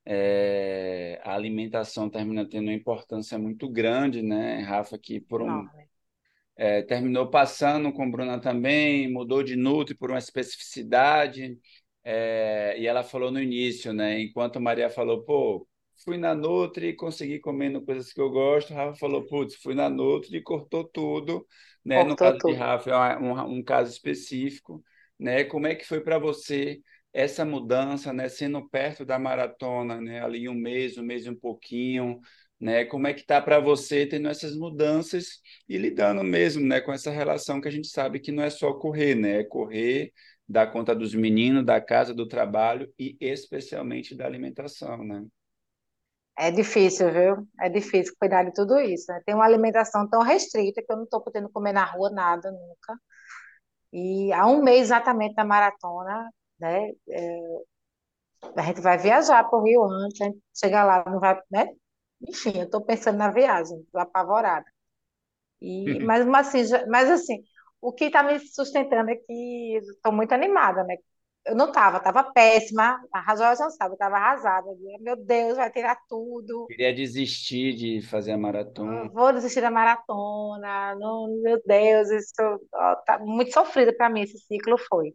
É, a alimentação termina tendo uma importância muito grande, né, Rafa, que por um, é, terminou passando com Bruna também, mudou de Nutri por uma especificidade, é, e ela falou no início, né, enquanto Maria falou, pô, fui na Nutri, consegui comendo coisas que eu gosto, Rafa falou, putz, fui na Nutri e cortou tudo, né, cortou no caso tudo. de Rafa é um, um caso específico, né, como é que foi para você essa mudança, né, sendo perto da maratona, né, ali um mês, um mês e um pouquinho, né, como é que tá para você tendo essas mudanças e lidando mesmo, né, com essa relação que a gente sabe que não é só correr, né, é correr, dar conta dos meninos, da casa, do trabalho e especialmente da alimentação, né? É difícil, viu? É difícil cuidar de tudo isso, né? Tem uma alimentação tão restrita que eu não estou podendo comer na rua nada nunca. E há um mês exatamente da maratona, né? É, a gente vai viajar para o Rio antes, a gente chega lá, não vai, né? Enfim, eu estou pensando na viagem, estou apavorada. E, mas, mas, assim, já, mas assim, o que está me sustentando é que estou muito animada, né? Eu não estava, estava péssima, a já sabe, eu estava arrasada. Meu Deus, vai tirar tudo. Queria desistir de fazer a maratona. Eu vou desistir da maratona. Não, meu Deus, isso ó, tá muito sofrido para mim, esse ciclo foi.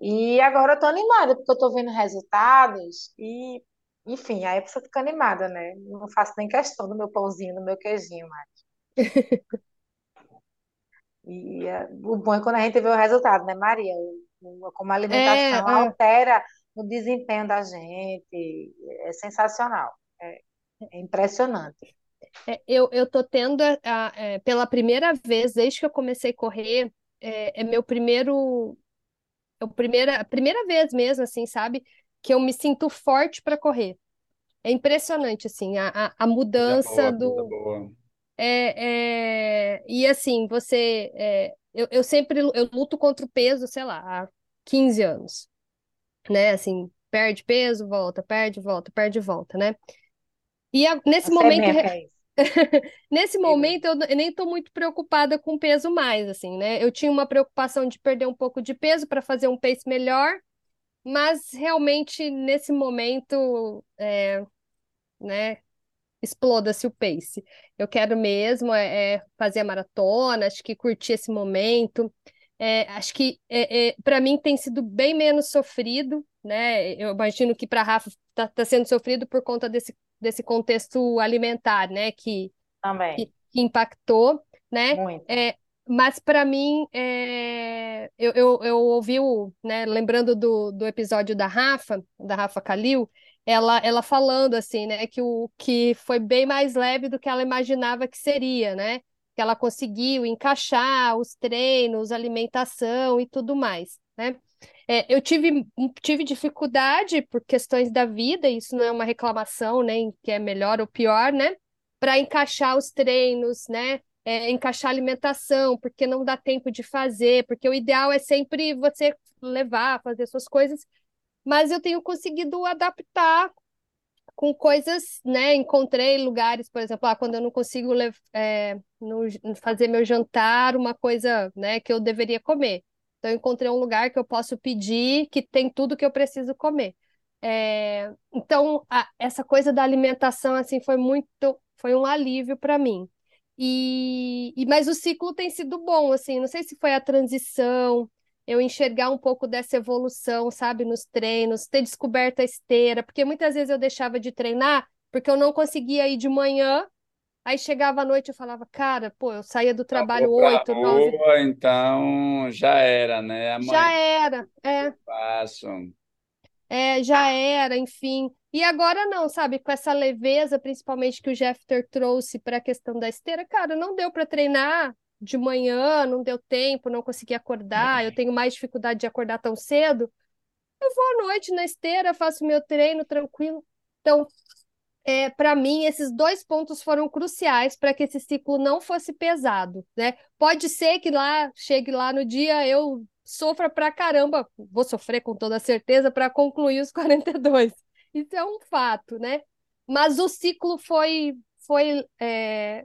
E agora eu tô animada, porque eu tô vendo resultados e, enfim, aí a pessoa fica animada, né? Não faço nem questão do meu pãozinho, do meu queijinho mais. E é, o bom é quando a gente vê o resultado, né, Maria? Como a alimentação é, é. altera o desempenho da gente. É sensacional. É, é impressionante. É, eu, eu tô tendo, a, a, é, pela primeira vez, desde que eu comecei a correr, é, é meu primeiro é a primeira, a primeira vez mesmo, assim, sabe? Que eu me sinto forte para correr. É impressionante, assim, a, a, a mudança boa, do. É, é... E assim, você. É... Eu, eu sempre eu luto contra o peso, sei lá, há 15 anos. Né? Assim, perde peso, volta, perde, volta, perde, volta, né? E a... nesse você momento. É Nesse momento, eu, eu nem estou muito preocupada com peso mais, assim, né? Eu tinha uma preocupação de perder um pouco de peso para fazer um pace melhor, mas realmente nesse momento, é, né? Exploda-se o pace. Eu quero mesmo é, é, fazer a maratona, acho que curtir esse momento. É, acho que é, é para mim tem sido bem menos sofrido, né? Eu imagino que para a Rafa está tá sendo sofrido por conta desse desse contexto alimentar, né, que, Também. que, que impactou, né? Muito. É, mas para mim, é... eu, eu, eu ouvi, o, né, lembrando do, do episódio da Rafa, da Rafa Kalil, ela, ela falando assim, né, que o que foi bem mais leve do que ela imaginava que seria, né? Que ela conseguiu encaixar os treinos, alimentação e tudo mais, né? É, eu tive, tive dificuldade por questões da vida, isso não é uma reclamação, nem que é melhor ou pior, né? Para encaixar os treinos, né? É, encaixar alimentação, porque não dá tempo de fazer, porque o ideal é sempre você levar, fazer suas coisas, mas eu tenho conseguido adaptar com coisas, né? Encontrei lugares, por exemplo, ah, quando eu não consigo é, no, fazer meu jantar, uma coisa, né, que eu deveria comer. Então, eu encontrei um lugar que eu posso pedir que tem tudo que eu preciso comer. É, então, a, essa coisa da alimentação assim foi muito, foi um alívio para mim. E, e, mas o ciclo tem sido bom, assim. Não sei se foi a transição, eu enxergar um pouco dessa evolução, sabe, nos treinos, ter descoberto a esteira, porque muitas vezes eu deixava de treinar porque eu não conseguia ir de manhã Aí chegava à noite eu falava, cara, pô, eu saía do trabalho oito, nove. Então já era, né? Amanhã já era, é. Passo. É, já era, enfim. E agora não, sabe? Com essa leveza, principalmente que o Jeffter trouxe para a questão da esteira, cara, não deu para treinar de manhã, não deu tempo, não consegui acordar, eu tenho mais dificuldade de acordar tão cedo. Eu vou à noite na esteira, faço meu treino tranquilo. Então, é, para mim, esses dois pontos foram cruciais para que esse ciclo não fosse pesado, né? Pode ser que lá, chegue lá no dia, eu sofra pra caramba, vou sofrer com toda certeza para concluir os 42. Isso é um fato, né? Mas o ciclo foi, foi, é,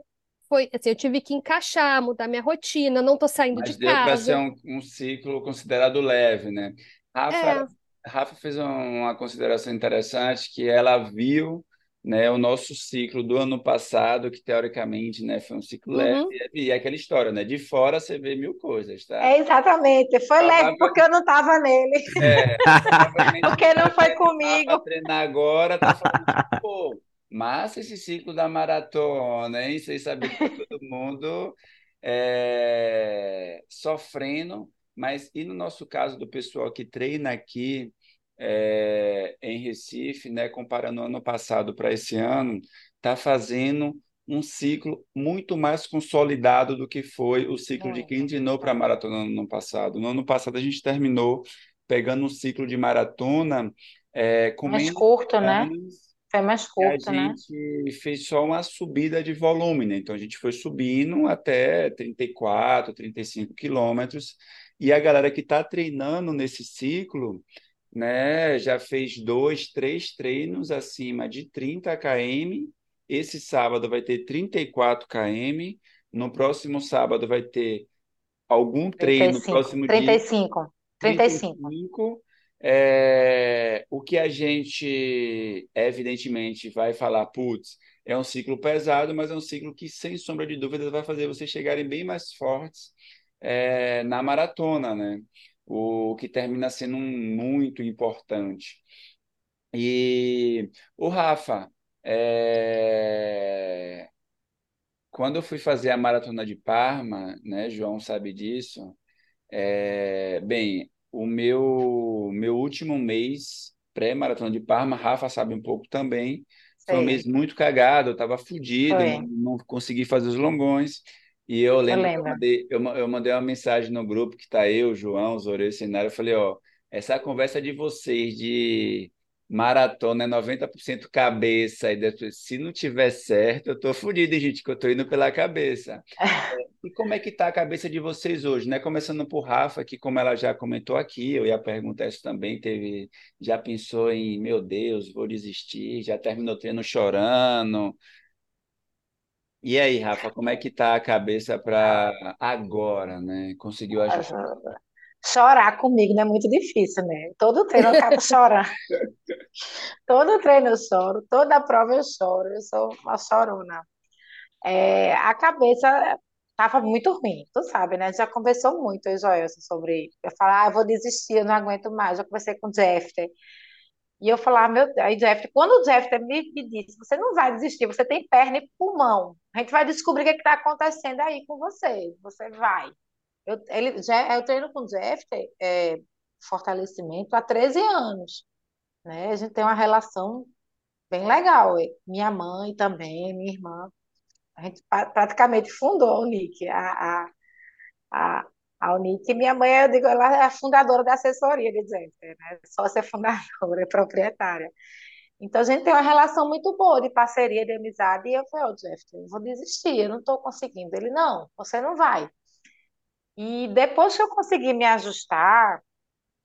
foi assim, eu tive que encaixar, mudar minha rotina, não estou saindo Mas de deu para casa. ser um, um ciclo considerado leve, né? Rafa, É, Rafa fez uma consideração interessante que ela viu, né, o nosso ciclo do ano passado, que teoricamente, né, foi um ciclo leve, uhum. e é aquela história, né? De fora você vê mil coisas, tá? É exatamente. Foi leve porque eu não estava nele, É, porque não foi comigo. treinar agora, tá falando, pô, massa esse ciclo da maratona, hein? Sem saber que tá todo mundo é, sofrendo, mas e no nosso caso do pessoal que treina aqui é, em Recife, né, comparando o ano passado para esse ano, tá fazendo um ciclo muito mais consolidado do que foi o ciclo de quem treinou para a maratona no ano passado. No ano passado a gente terminou pegando um ciclo de maratona é, com Mais menos curto, né? Foi mais e a curto, né? gente fez só uma subida de volume, né? Então a gente foi subindo até 34, 35 quilômetros e a galera que está treinando nesse ciclo, né, já fez dois, três treinos acima de 30 km. Esse sábado vai ter 34 km. No próximo sábado vai ter algum treino, no 35. próximo dia 35. 35. 35. É, o que a gente, evidentemente, vai falar, putz, é um ciclo pesado, mas é um ciclo que, sem sombra de dúvidas, vai fazer vocês chegarem bem mais fortes é, na maratona, né? O que termina sendo um muito importante. E o Rafa, é, quando eu fui fazer a maratona de Parma, né, João sabe disso, é, bem, o meu, meu último mês pré-maratona de Parma, Rafa sabe um pouco também, foi um mês Sei. muito cagado, eu estava fudido, não, consegui fazer os longões. E eu Eu lembro que eu lembro. mandei, eu, eu mandei uma mensagem no grupo que tá eu, João, Zorê, Cenário, eu falei, ó, essa conversa de vocês de maratona é 90% cabeça, e depois, se não tiver certo, eu tô fudido, hein, gente, que eu tô indo pela cabeça. E como é que está a cabeça de vocês hoje, né? Começando por Rafa, que como ela já comentou aqui, eu ia perguntar isso também, teve, já pensou em, meu Deus, vou desistir, já terminou o treino chorando. E aí, Rafa, como é que tá a cabeça para agora, né? Conseguiu ajustar? Chorar comigo não é muito difícil, né? Todo treino eu acabo chorando. Todo treino eu choro, toda prova eu choro. Eu sou uma chorona. É, a cabeça estava muito ruim, tu sabe, né? Já conversou muito, eu Joelson, sobre. Eu falar, ah, eu vou desistir, eu não aguento mais. Já conversei com o Jeffter. E eu falava, meu Deus, aí Jeffter, quando o Jeffter me, me disse, você não vai desistir, você tem perna e pulmão. A gente vai descobrir o que está acontecendo aí com você. Você vai. Eu, ele, já, eu treino com o Jeffter, é, fortalecimento, há 13 anos, né? A gente tem uma relação bem legal. Minha mãe também, minha irmã. A gente praticamente fundou a Unic. A, a, a, a Unic, minha mãe, eu digo, ela é a fundadora da assessoria de Jeffter, né? Sócia fundadora, é proprietária. Então, a gente tem uma relação muito boa de parceria, de amizade. E eu falei, ô, Jeffter, eu vou desistir, eu não estou conseguindo. Ele, não, você não vai. E depois que eu consegui me ajustar,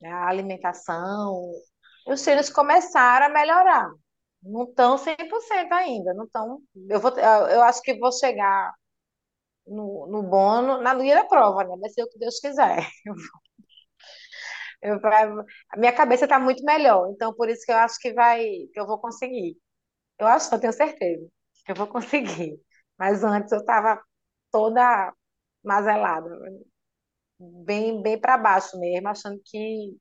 né, a alimentação, os treinos começaram a melhorar. Não estão 100% ainda, não estão. Eu, vou, eu acho que vou chegar no, no bônus na dia da prova, né? Vai ser o que Deus quiser. Eu, a minha cabeça está muito melhor, então por isso que eu acho que vai, que eu vou conseguir. Eu acho, eu tenho certeza que eu vou conseguir. Mas antes eu estava toda mazelada, bem, bem para baixo mesmo, achando que,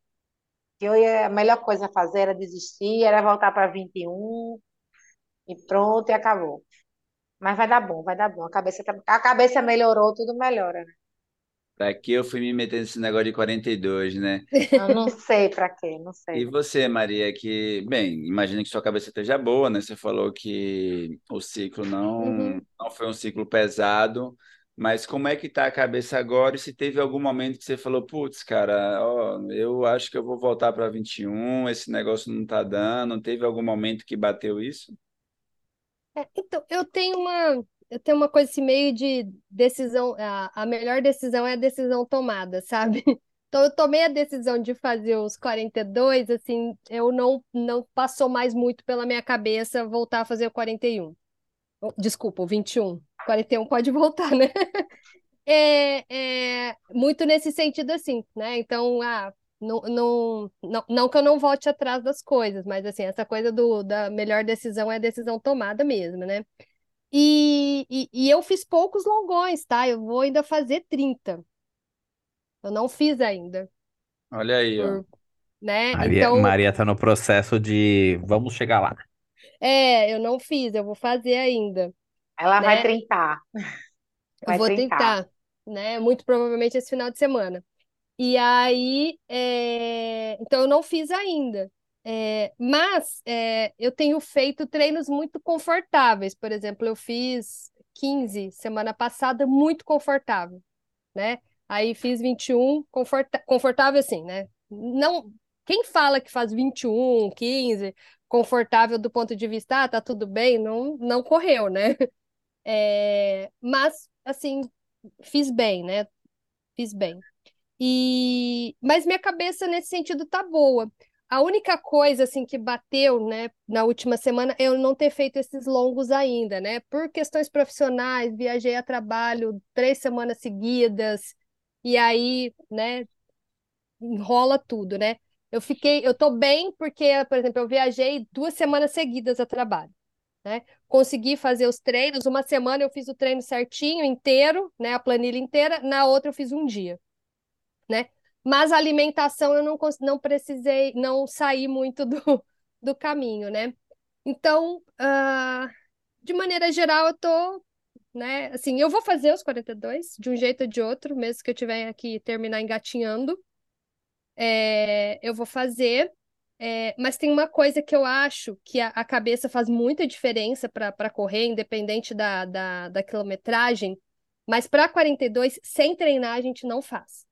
que eu ia, a melhor coisa a fazer era desistir, era voltar para 21 e pronto, e acabou. Mas vai dar bom, vai dar bom. A cabeça, tá- a cabeça melhorou, tudo melhora, né? Daqui eu fui me meter nesse negócio de 42, né? Eu não sei para quê, não E sei. você, Maria, que, bem, imagino que sua cabeça esteja boa, né? Você falou que o ciclo não, Uhum. não foi um ciclo pesado, mas como é que tá a cabeça agora? E se teve algum momento que você falou, putz, cara, ó, eu acho que eu vou voltar para 21, esse negócio não tá dando. Teve algum momento que bateu isso? É, então, eu tenho uma, eu tenho uma coisa assim, meio de decisão, a, a melhor decisão é a decisão tomada, sabe? Então, eu tomei a decisão de fazer os 42, assim, eu não, não passou mais muito pela minha cabeça voltar a fazer o 41. Desculpa, o 21. 41 pode voltar, né? É, é muito nesse sentido assim, né? Então, ah, não, não, não, não que eu não volte atrás das coisas, mas assim, essa coisa do, da melhor decisão é a decisão tomada mesmo, né? E, e, e eu fiz poucos longões, tá? Eu vou ainda fazer 30. Eu não fiz ainda. Olha aí, ó. né? Maria, Então, Maria tá no processo de vamos chegar lá. é, eu não fiz, eu vou fazer ainda, Ela vai né? trintar. Eu Vai vou trintar. tentar, né? Muito provavelmente esse final de semana. E aí, é, então eu não fiz ainda. É, mas é, eu tenho feito treinos muito confortáveis. Por exemplo, eu fiz 15 semana passada, muito confortável, né? Aí fiz 21, conforta confortável assim, né? Não, quem fala que faz 21, 15, confortável do ponto de vista, ah, tá tudo bem, não, não correu, né? É, mas, assim, fiz bem, né? Fiz bem. E mas minha cabeça nesse sentido tá boa. A única coisa assim que bateu, né, na última semana, é eu não ter feito esses longos ainda, né? Por questões profissionais, viajei a trabalho três semanas seguidas e aí, né, enrola tudo, né? Eu fiquei, eu tô bem porque, por exemplo, eu viajei duas semanas seguidas a trabalho, né? Consegui fazer os treinos. Uma semana eu fiz o treino certinho, inteiro, né? A planilha inteira. Na outra eu fiz um dia né? Mas a alimentação eu não, não precisei, não saí muito do, do caminho, né? Então, uh, de maneira geral, eu tô, né? Assim, eu vou fazer os 42, de um jeito ou de outro, mesmo que eu tiver que terminar engatinhando. É, eu vou fazer. É, mas tem uma coisa que eu acho que a, a cabeça faz muita diferença para correr, independente da, da, da quilometragem. Mas para 42, sem treinar, a gente não faz.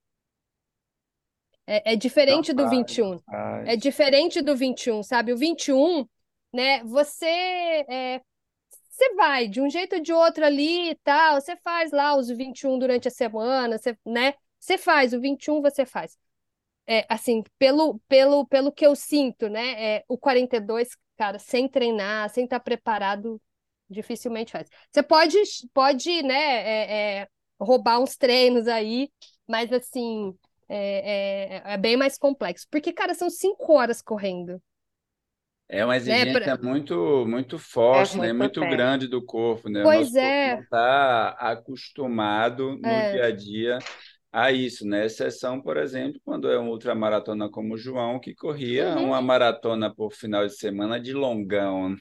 É, é diferente Não do faz, 21. não faz. É diferente do 21, sabe? O 21, né? Você é, você vai de um jeito ou de outro ali e tal, você faz lá os 21 durante a semana, você, né? Você faz, o 21 você faz. É, assim, pelo, pelo, pelo que eu sinto, né? É, o 42, cara, sem treinar, sem estar preparado, dificilmente faz. Você pode, pode, né, é, é, roubar uns treinos aí, mas assim, é, é, é bem mais complexo. Porque, cara, são cinco horas correndo. É uma Né? exigência Pra- muito, muito É forte, né? muito Muito tempo. grande do corpo, né? Pois nosso corpo é. não está acostumado no É. dia a dia a isso, né? Exceção, por exemplo, quando é um ultramaratona como o João, que corria Uhum. uma maratona por final de semana de longão.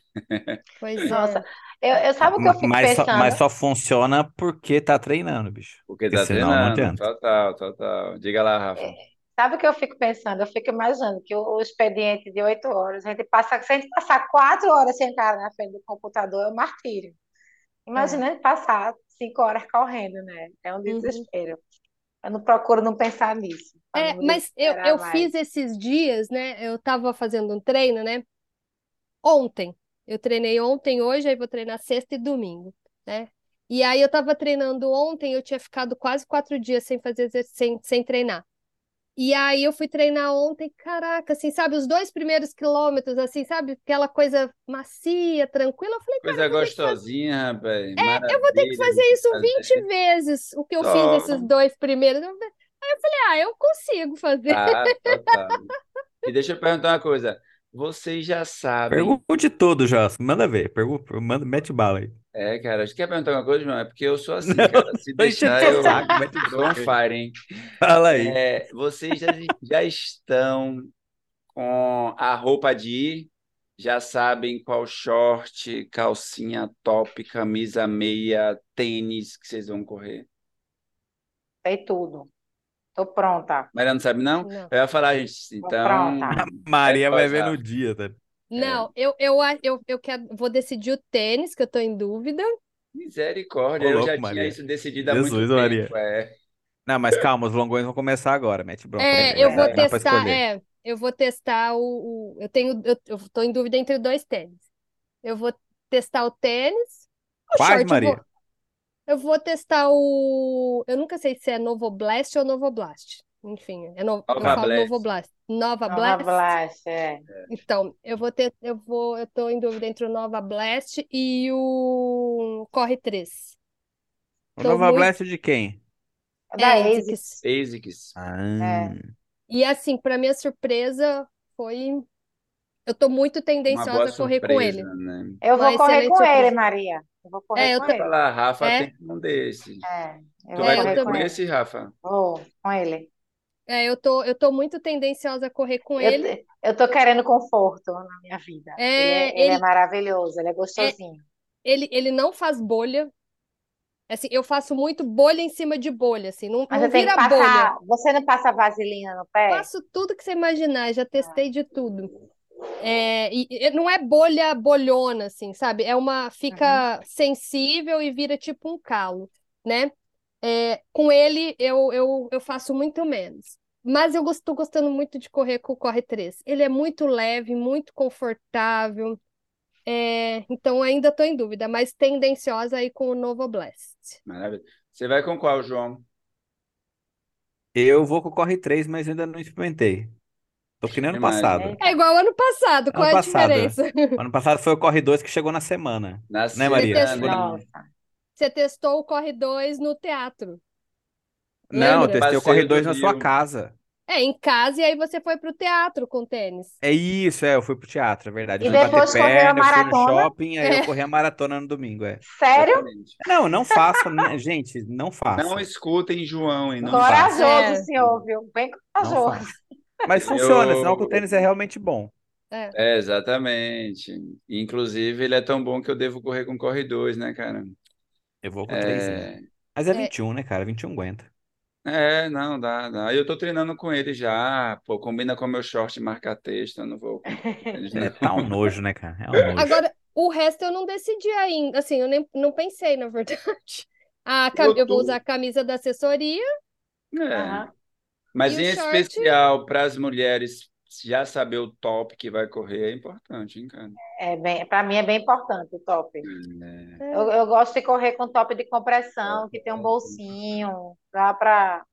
Pois Nossa, é. eu, eu sabe o que eu fico Mas só, pensando? mas só funciona porque tá treinando, bicho. Porque Porque tá senão não treinando, total, total. Diga lá, Rafa. Sabe o que eu fico pensando? Eu fico imaginando que o, o expediente de oito horas, a gente passa, se a gente passar quatro horas sentada na frente do computador, é um martírio. Imagina a gente passar cinco horas correndo, né? É um Uhum. Eu não procuro não pensar nisso, É, mas eu, eu mais. fiz esses dias, né? Eu tava fazendo um treino, né? Ontem. Eu treinei ontem, hoje, aí vou treinar sexta e domingo, né? E aí eu tava treinando ontem, eu tinha ficado quase quatro dias sem fazer sem, sem treinar. E aí eu fui treinar ontem, caraca, assim, sabe, os dois primeiros quilômetros, assim, sabe, aquela coisa macia, tranquila. Eu falei, cara, Coisa fazer, gostosinha, rapaz. eu vou ter que fazer isso 20 fazer. vezes, o que eu fiz esses dois primeiros. Aí eu falei, ah, eu consigo fazer. Tá, total. E deixa eu perguntar uma coisa. Vocês já sabem. Pergunte tudo, Joss. Manda ver. Pergunta, manda, mete bala aí. É, cara, você quer perguntar alguma coisa, João? É porque eu sou assim, Não, cara. Se deixar, eu tô on fire, hein? Fala aí. É, vocês já, já estão com a roupa de ir? Já sabem qual short, calcinha top, camisa meia, tênis que vocês vão correr? Sei tudo. Tô pronta. Maria não sabe, não? Não. Eu ia falar, gente. Tô Então, pronta. Maria vai ver no dia, tá? Não, eu, eu, a- eu, eu quero, vou decidir o tênis, que eu tô em dúvida. misericórdia, eu já tinha Maria. isso decidido há muito Jesus, tempo. Maria. É. Não, mas calma, os longões vão começar agora. Mete bronca. É, eu vou testar, é, eu vou testar o, o- eu tenho, eu, eu tô em dúvida entre dois tênis. Eu vou testar o tênis. O short, eu Maria? vou, eu vou testar o. Eu nunca sei se é Novoblast ou Novoblast. Enfim, é no... eu Nova Blast. Novoblast. Nova Nova Blast? Blast, é. Então, eu vou ter, eu vou, eu tô em dúvida entre o Nova Blast e o Corre 3. O Tô Nova muito- Blast de quem? Da É, ASICS. ASICS. Ah, E assim, para minha surpresa, foi. Eu tô muito tendenciosa a correr com ele. né? Eu Uma vou correr com surpresa. ele, Maria. Eu vou correr É, eu com tô- ele. Fala, Rafa, É? tem um desse. É, eu Tu vou vai correr com com esse, Rafa? Vou com ele. É, eu tô, eu tô muito tendenciosa a correr com Eu, ele. eu tô querendo conforto na minha vida. É, ele, é, ele é ele- maravilhoso, ele é gostosinho. Ele, ele não faz bolha. Assim, eu faço muito bolha em cima de bolha, assim, não, Mas não vira bolha. passar. Você não passa vaselina no pé? Faço tudo que você imaginar, já testei de tudo. É, e, e não é bolha bolhona, assim, sabe? É uma. Fica sensível e vira tipo um calo, né? É, com ele eu, eu, eu faço muito menos. Mas eu estou gostando muito de correr com o Corre 3. Ele é muito leve, muito confortável. É, então ainda estou em dúvida, mas tendenciosa aí com o Novo Blast. Maravilha. Você vai com qual, João? eu vou com o Corre 3, mas ainda não experimentei. Tô que nem ano passado. né? É igual ano passado, qual é a passado. diferença? Ano passado foi o Corre 2 que chegou na semana. Na Né, Maria? semana. Você testou o Corre 2 no teatro. Não, eu testei o Corre do 2 na sua casa. É, em casa, e aí você foi pro teatro com tênis. É isso, é, eu fui pro teatro, é verdade. E Eu fui depois bater correu a perna, eu fui no maratona? shopping, aí É. eu corri a maratona no domingo, é. Sério? Exatamente. Não, não façam, né, gente, não façam. Não escutem João, hein? Não. Corajoso, É. senhor, viu? Bem corajoso. Mas funciona, Eu- sinal que o tênis é realmente bom. É, exatamente. Inclusive, ele é tão bom que eu devo correr com Corre 2, né, cara? Eu vou com três. É, Mas é É. 21, né, cara? 21 aguenta. é, não, dá, dá. Eu tô treinando com ele já, pô, combina com meu short marca-texto, eu não vou tênis, É, não. tá um nojo, né, cara? É um nojo. Agora, o resto eu não decidi ainda. Assim, eu nem não pensei, na verdade. A, cam- Eu eu vou usar a camisa da assessoria. É. Aham. Mas E em short? especial para as mulheres já saber o top que vai correr é importante, hein, cara? É bem, para mim é bem importante o top. É. Eu, eu gosto de correr com top de compressão, que tem um bolsinho, dá para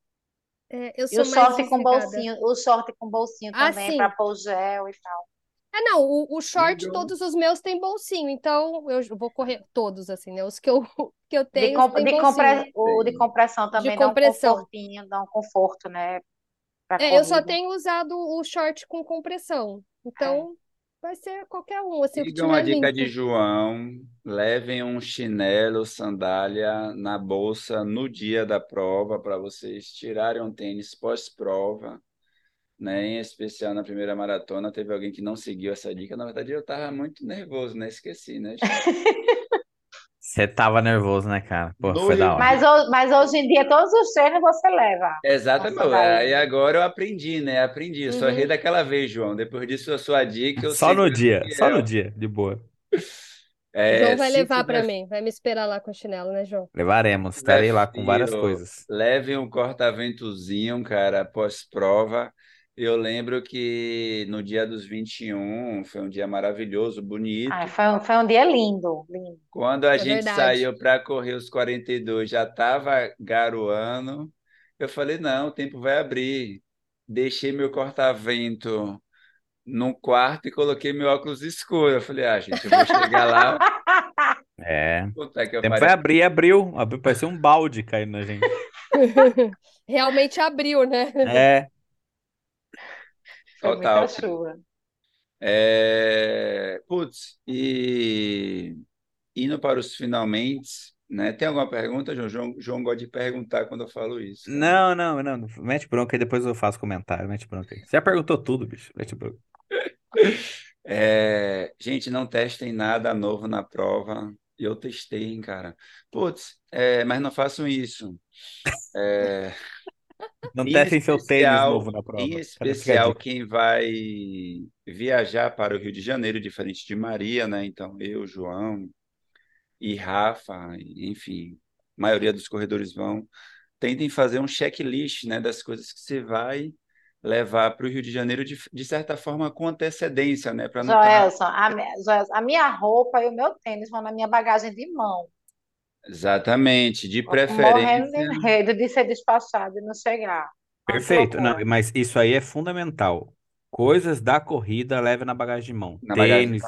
É, eu E sou o mais short com bolsinho, o short com bolsinho Ah, também para pôr gel e tal. Ah, não, o, o short, Legal. todos os meus têm bolsinho, então eu vou correr todos, assim, né? Os que eu, que eu De, tenho com- têm de compre- o de compressão também dá um compressão. confortinho, dá um conforto, né? É, eu só tenho usado o short com compressão. Então, vai ser qualquer um, assim, o que Sigam a tiver dica limpo. de João, levem um chinelo, sandália na bolsa no dia da prova para vocês tirarem um tênis pós-prova, né? Em especial na primeira maratona, teve alguém que não seguiu essa dica. Na verdade, eu estava muito nervoso, né? Esqueci, né? Você tava nervoso, né, cara? Pô, foi da hora. Mas, mas hoje em dia, todos os treinos você leva. Exatamente. Aí agora eu aprendi, né? Aprendi. Eu só Uhum. daquela vez, João. Depois disso, a sua dica, eu Só no dia, só no dia, de boa. é, João vai levar pra tiver mim, vai me esperar lá com o chinelo, né, João? Levaremos, estarei lá com várias coisas. Leve um corta-ventozinho, cara, pós-prova. Eu lembro que no dia dos 21 foi um dia maravilhoso, bonito. Ah, foi, um- foi um dia lindo, lindo. Quando a É gente verdade. saiu para correr os 42, já estava garoando. Eu falei: não, o tempo vai abrir. Deixei meu corta-vento no quarto e coloquei meu óculos escuro. Eu falei: ah, gente, eu vou chegar lá. É. Puta que O eu tempo vai abrir, abriu. Abriu, parecia um balde caindo na gente. Realmente abriu, né? É. Foi Total. muita chuva. É... Putz, e indo para os finalmente, né? Tem alguma pergunta, João? João, João gosta de perguntar quando eu falo isso. cara. Não, não, não. Mete bronca aí, depois eu faço comentário. Mete bronca aí. Você já perguntou tudo, bicho. Mete bronca. É, gente, não testem nada novo na prova. Eu testei, hein, cara. Putz, é, mas não façam isso. É, Não em testem seu tênis especial- novo na prova. Em especial, quem vai viajar para o Rio de Janeiro, diferente de Maria, né? Então, eu, João e Rafa, enfim, a maioria dos corredores vão. Tentem fazer um checklist, né, das coisas que você vai levar para o Rio de Janeiro de, de certa forma com antecedência, né? Para não Joelson, a, Joelson, a minha roupa e o meu tênis vão na minha bagagem de mão. Exatamente, de Morrendo de preferência. medo de ser despachado e não chegar. Perfeito. Não, mas isso aí é fundamental. Coisas da corrida leve na bagagem de mão. Na Tênis,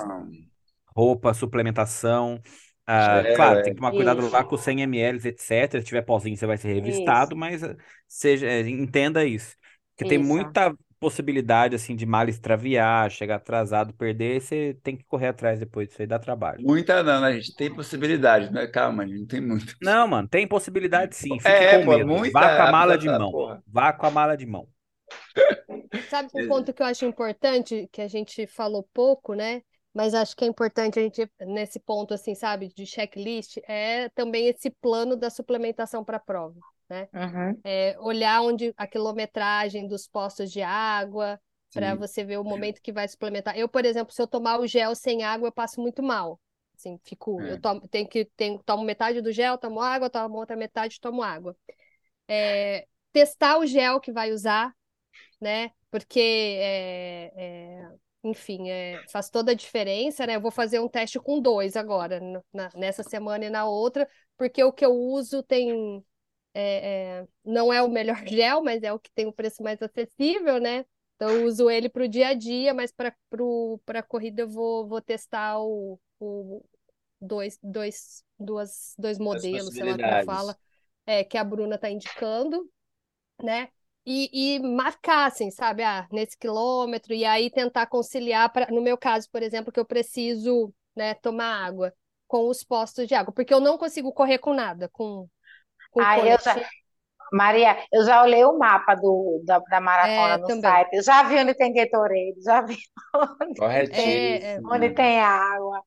roupa, suplementação. Ah, Gel, claro, é. tem que tomar cuidado lá Isso, com 100 ml, etc. Se tiver pozinho, você vai ser isso, revistado, mas ah, seja, eh, entenda isso. Porque tem isso. muita possibilidade, assim, de mala extraviar, chegar atrasado, perder, você tem que correr atrás depois, isso aí dá trabalho. Muita não, né? A gente tem possibilidade, né? Calma, a gente não tem muita. Não, mano, tem possibilidade sim, fique É, com pô, medo. Vá com a muita, mala de mão. porra. Vá com a mala de mão. Sabe um ponto que eu acho importante, que a gente falou pouco, né? Mas acho que é importante a gente, nesse ponto, assim, sabe, de checklist, é também esse plano da suplementação para a prova, né? Uhum. É olhar onde a quilometragem dos postos de água, para você ver o momento que vai suplementar. Eu, por exemplo, se eu tomar o gel sem água, eu passo muito mal. Assim, fico, eu É. tomo, tenho que, tenho, tomo metade do gel, tomo água, tomo outra metade, tomo água. É, testar o gel que vai usar, né? Porque, é, é, enfim, é, faz toda a diferença, né? Eu vou fazer um teste com dois agora, na- nessa semana e na outra, porque o que eu uso tem, é, é, não é o melhor gel, mas é o que tem o preço mais acessível, né? Então, eu uso ele para o dia a dia, mas para a corrida eu vou, vou testar o, o dois, dois, duas, dois modelos, sei lá como fala, é, que a Bruna está indicando né? E, e marcar, assim, sabe? Ah, nesse quilômetro, e aí tentar conciliar, pra, no meu caso, por exemplo, que eu preciso, né, tomar água com os postos de água, porque eu não consigo correr com nada, com, Ah, eu já, colete. Maria, eu já olhei o mapa do, da, da maratona É, no também. site, já vi onde tem Gatorade, já vi onde tem, É, é, onde tem água.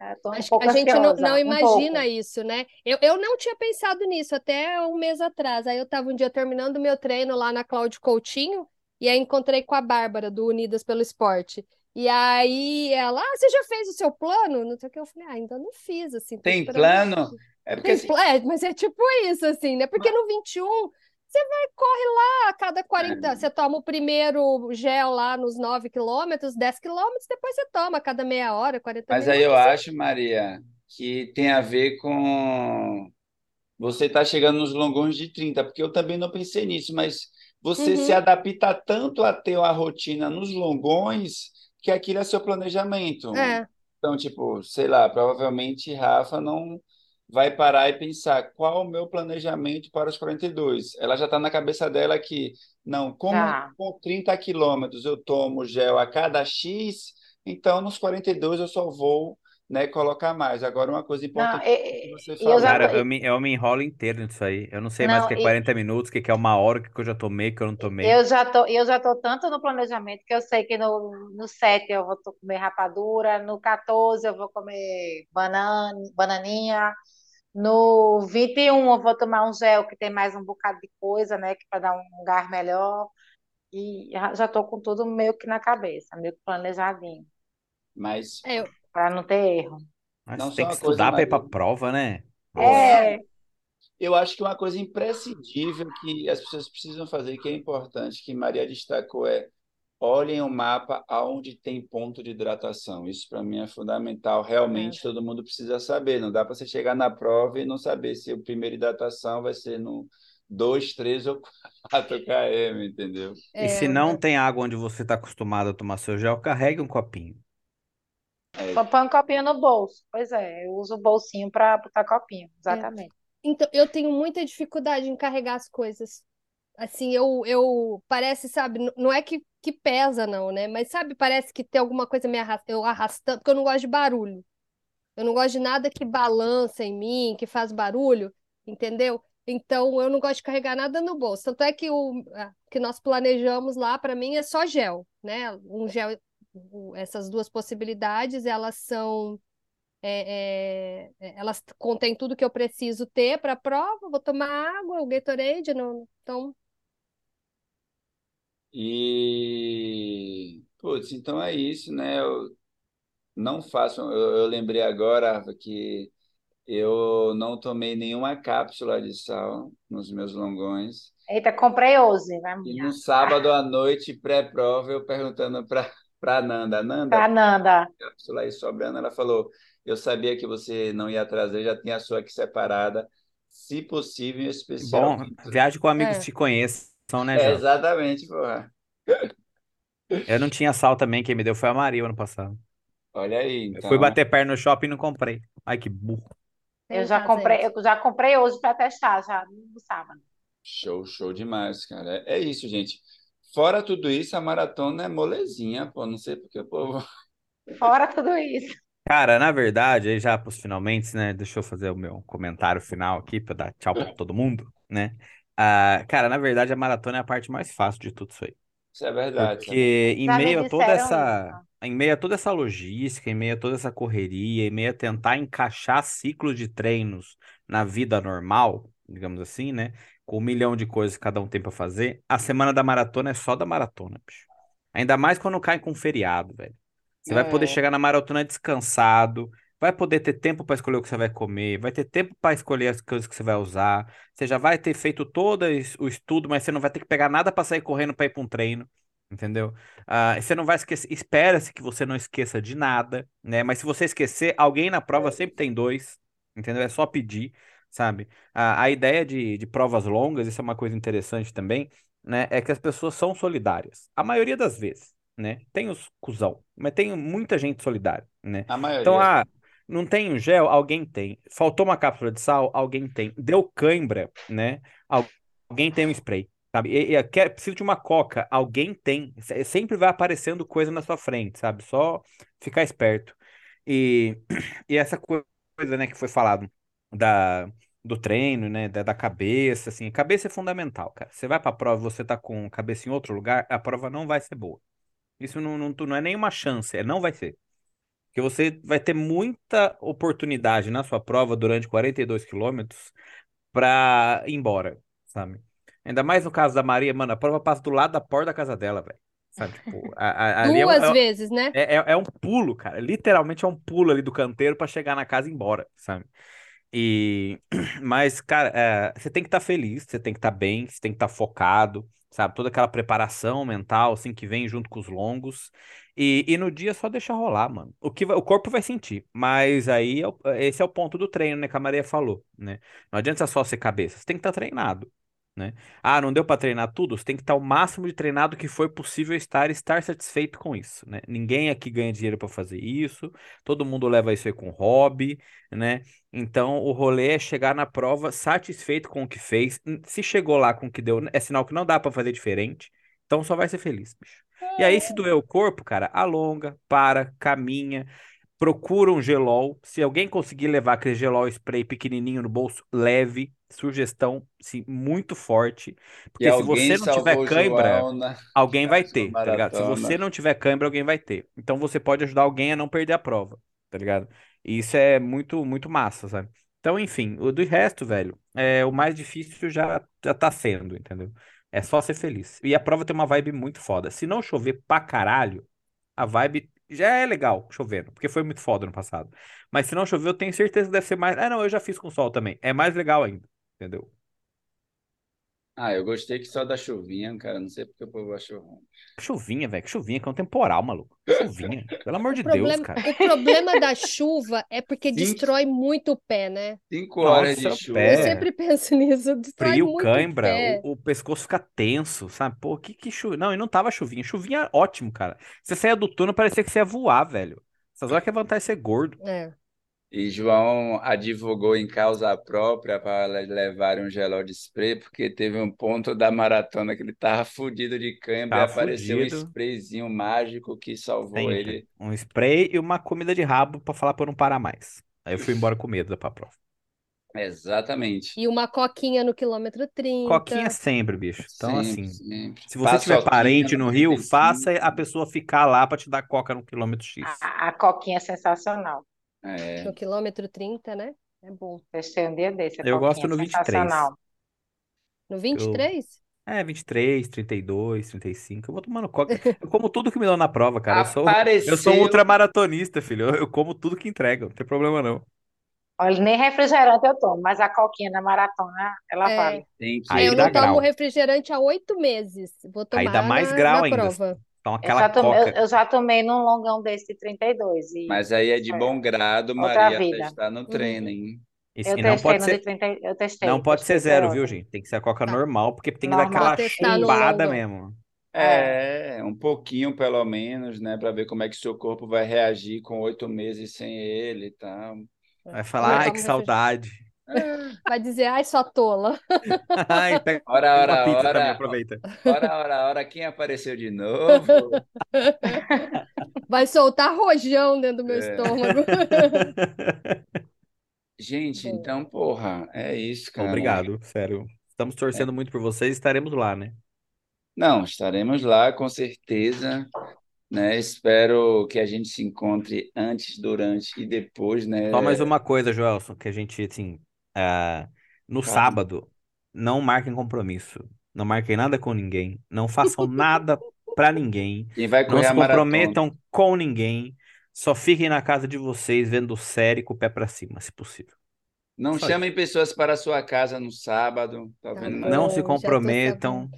Estou um Acho que a gente não, ansiosa, não um imagina pouco. isso, né? Eu, eu não tinha pensado nisso até um mês atrás. Aí eu estava um dia terminando o meu treino lá na Cláudio Coutinho e aí encontrei com a Bárbara do Unidas pelo Esporte. E aí ela, ah, você já fez o seu plano? Não sei o que. Eu falei, ah, ainda não fiz, assim, Tem plano? É porque assim, é, mas é tipo isso, assim, né? Porque no 21, você vai, corre lá a cada 40. é, Você toma o primeiro gel lá nos 9 quilômetros, 10 quilômetros, depois você toma a cada meia hora, 40 mas aí eu acho, Maria, que tem a ver com você estar chegando nos longões de 30, porque eu também não pensei nisso, mas você se Uhum. adapta tanto a ter uma rotina nos longões que aquilo é seu planejamento. É, Então, tipo, sei lá, provavelmente Rafa não vai parar e pensar qual o meu planejamento para os 42. Ela já está na cabeça dela que, não, como Já. com 30 quilômetros eu tomo gel a cada X, então nos 42 eu só vou, né, colocar mais. Agora, uma coisa Não, importante e, que você e eu falou. já Cara, eu me, eu me enrolo inteiro nisso aí. Eu não sei mais o não, que é e, 40 minutos, o que é uma hora, o que eu já tomei, o que eu não tomei. Eu já tô, eu já tô tanto no planejamento que eu sei que no, no 7 eu vou comer rapadura, no 14 eu vou comer banana, bananinha, no 21 eu vou tomar um gel que tem mais um bocado de coisa, né, que para dar um gás melhor. E já tô com tudo meio que na cabeça, meio que planejadinho, Mas é, eu- para não ter erro. Mas não tem que uma coisa, estudar para ir Maria. pra prova, né? Nossa. É, Eu acho que uma coisa imprescindível que as pessoas precisam fazer, que é importante, que Maria destacou, é olhem o mapa aonde tem ponto de hidratação. Isso para mim é fundamental. é. Realmente todo mundo precisa saber. Não dá para você chegar na prova e não saber se o primeiro hidratação vai ser no 2, 3 ou 4 km, entendeu? E se É, não é. tem água onde você está acostumado a tomar seu gel, carregue um copinho. É, põe um copinho no bolso. Pois é, eu uso o bolsinho para botar copinho, É. exatamente. Então, eu tenho muita dificuldade em carregar as coisas. Assim, eu, eu parece, sabe, não é que, que pesa, não, né? Mas sabe, parece que tem alguma coisa me eu arrastando, porque eu não gosto de barulho. Eu não gosto de nada que balança em mim, que faz barulho, entendeu? Então, eu não gosto de carregar nada no bolso. Tanto é que o que nós planejamos lá, para mim, é só gel, né? Um gel, essas duas possibilidades, elas são é, é, é, elas contêm tudo que eu preciso ter para a prova. Vou tomar água, o Gatorade, não, então, E, putz, então é isso, né? Eu não faço. Eu, eu lembrei agora, que Eu não tomei nenhuma cápsula de sal nos meus longões. Eita, comprei hoje, vai E no sábado à noite, pré-prova, eu perguntando para para Nanda, Nanda, Pra Nanda. cápsula aí sobrando, ela falou: Eu sabia que você não ia trazer, já tinha a sua aqui separada. Se possível, em especial. Bom, viagem com amigos É. que te conheçam, né, É, exatamente, porra. Eu não tinha sal também, quem me deu foi a Maria ano passado. Olha aí, Eu então. fui bater perna no shopping e não comprei. Ai, que burro. Eu já comprei, eu já comprei hoje para testar, já no sábado. Show, show demais, cara. É, é isso, gente. Fora tudo isso, a maratona é molezinha, pô. Não sei porque o povo. Fora tudo isso. Cara, na verdade, aí já pros finalmente, né? Deixa eu fazer o meu comentário final aqui pra dar tchau pra todo mundo, né? Ah, cara, na verdade, a maratona é a parte mais fácil de tudo isso aí. Isso é verdade. sabe? Porque em meio a toda disseram essa, em meio a toda essa logística, em meio a toda essa correria, em meio a tentar encaixar ciclos de treinos na vida normal, digamos assim, né? Com um milhão de coisas que cada um tem pra fazer, a semana da maratona é só da maratona, bicho. Ainda mais quando cai com feriado, velho. Você vai poder É. chegar na maratona descansado, vai poder ter tempo para escolher o que você vai comer, vai ter tempo para escolher as coisas que você vai usar. Você já vai ter feito todo o estudo, mas você não vai ter que pegar nada para sair correndo para ir para um treino, entendeu? Ah, você não vai esquecer, espera-se que você não esqueça de nada, né? Mas se você esquecer, alguém na prova sempre tem dois, entendeu? É só pedir, sabe? A, a ideia de, de provas longas, isso é uma coisa interessante também, né? É que as pessoas são solidárias. A maioria das vezes, né? Tem os cuzão, mas tem muita gente solidária, né? A Então, maioria. ah, não tem um gel? Alguém tem. Faltou uma cápsula de sal? Alguém tem. Deu cãibra, né? Al- Alguém tem um spray, sabe? E, e quer, precisa de uma coca? Alguém tem. Se- Sempre vai aparecendo coisa na sua frente, sabe? Só ficar esperto. E, e essa co- coisa, né, que foi falado da, do treino, né, da, da cabeça, assim, cabeça é fundamental, cara. Você vai pra prova você tá com cabeça em outro lugar, a prova não vai ser boa. Isso não, não, não é nenhuma chance, é não vai ser. Porque você vai ter muita oportunidade na sua prova durante 42 quilômetros pra ir embora, sabe? Ainda mais no caso da Maria, mano, a prova passa do lado da porta da casa dela, velho. Sabe, tipo, a- a- é Duas é, vezes, né? é, é- é um pulo, cara. Literalmente é um pulo ali do canteiro pra chegar na casa e ir embora, sabe? E, mas, cara, é, você tem que estar feliz, você tem que estar bem, você tem que estar focado, sabe? Toda aquela preparação mental, assim, que vem junto com os longos. E, e no dia só deixa rolar, mano. O que vai- o corpo vai sentir, mas aí é esse é o ponto do treino, né? Que a Maria falou, né? Não adianta só ser cabeça, você tem que estar treinado. Né? Ah, não deu pra treinar tudo? Você tem que estar o máximo de treinado que foi possível estar e estar satisfeito com isso, né? Ninguém aqui ganha dinheiro pra fazer isso, todo mundo leva isso aí com hobby, né? Então, o rolê é chegar na prova satisfeito com o que fez. Se chegou lá com o que deu, é sinal que não dá pra fazer diferente. Então, só vai ser feliz, bicho. E aí, se doer o corpo, cara, alonga, para, caminha, procura um gelol. Se alguém conseguir levar aquele gelol spray pequenininho no bolso, leve. Sugestão, sim, muito forte. Porque se alguém você não tiver cãibra, alguém vai ter, tá ligado? Se você não tiver cãibra, alguém vai ter. Então você pode ajudar alguém a não perder a prova, tá ligado? E isso é muito, muito massa, sabe? Então, enfim, o do resto, velho, é, o mais difícil já, já tá sendo, entendeu? É só ser feliz. E a prova tem uma vibe muito foda. Se não chover pra caralho, a vibe já é legal chovendo, porque foi muito foda no passado. Mas se não chover, eu tenho certeza que deve ser mais. Ah, não, eu já fiz com sol também. É mais legal ainda, entendeu? Ah, eu gostei que só da chuvinha, cara. Não sei porque o povo achou ruim. Chuvinha, velho. Chuvinha, que é um temporal, maluco. Chuvinha. Pelo amor O de Deus, problema, cara. o problema da chuva é porque Cinco, destrói muito o pé, né? cinco horas de Nossa, chuva. Eu pé. sempre penso nisso, destrói Frio, muito o cãibra, pé. o, o pescoço fica tenso, sabe? Pô, que que chuva. Não, e não tava chuvinha. Chuvinha é ótimo, cara. Você saía do túnel, parecia que você ia voar, velho. Essas horas que é vantagem é ser gordo. É. E João advogou em causa própria para levar um gelol de spray, porque teve um ponto da maratona que ele tava fudido de cãibra e apareceu um fudido. sprayzinho mágico que salvou Sempre. ele. Um spray e uma comida de rabo pra falar pra eu não parar mais. Aí eu fui embora com medo da prova. Exatamente. E uma coquinha no quilômetro 30. Coquinha sempre, bicho. Então, Sempre, assim, sempre. se você tiver Paçoquinha parente no Rio, 35. faça a pessoa ficar lá pra te dar coca no quilômetro X. A, a coquinha é sensacional. É. No quilômetro 30, né? É bom. Testei um dia desse. Eu gosto no é 23. sensacional. No 23? É, 23, 32, 35. Eu vou tomando coca. Eu como tudo que me dão na prova, cara. Eu sou, eu sou um Apareceu, ultramaratonista, filho. Eu, eu como tudo que entrega, não tem problema não. Olha, nem refrigerante eu tomo, mas a coquinha na maratona, ela É. vale. Tem que... Aí eu não tomo grau. refrigerante há oito meses. Vou Aí tomar dá mais na, grau na ainda. prova. Então Eu aquela já tomei, eu, coca. eu já tomei num longão desse de 32 e Mas aí é de bom grado, Maria, vida. testar no treino, Uhum. hein? E, eu e não testei pode ser, 30, eu testei, não pode ser zero, viu, gente? Tem que ser a coca Tá. normal, porque tem que Normal. dar aquela chumbada mesmo. É, um pouquinho pelo menos, né? Para ver como é que seu corpo vai reagir com oito meses sem ele e tal. Vai Eu não falar, ai, que saudade. Vai dizer, ai, sua tola. Ai, pega Ora, uma ora, pizza também, ora, aproveita. ora, ora, ora, quem apareceu de novo? Vai soltar rojão dentro do meu É. estômago. Gente, Bom. então, porra, é isso, cara. Obrigado, sério. Estamos torcendo muito por vocês, estaremos lá, né? Não, estaremos lá com certeza, né? Espero que a gente se encontre antes, durante e depois, né? Só mais uma coisa, Joelson, que a gente, assim, ah, no sábado, não marquem compromisso. Não marquem nada com ninguém. Não façam nada pra ninguém. Quem vai Não se a maratona? comprometam com ninguém. Só fiquem na casa de vocês vendo série com o pé pra cima, se possível. Não Só chamem pessoas para a sua casa no sábado, tá Tá vendo? bom. Não se comprometam,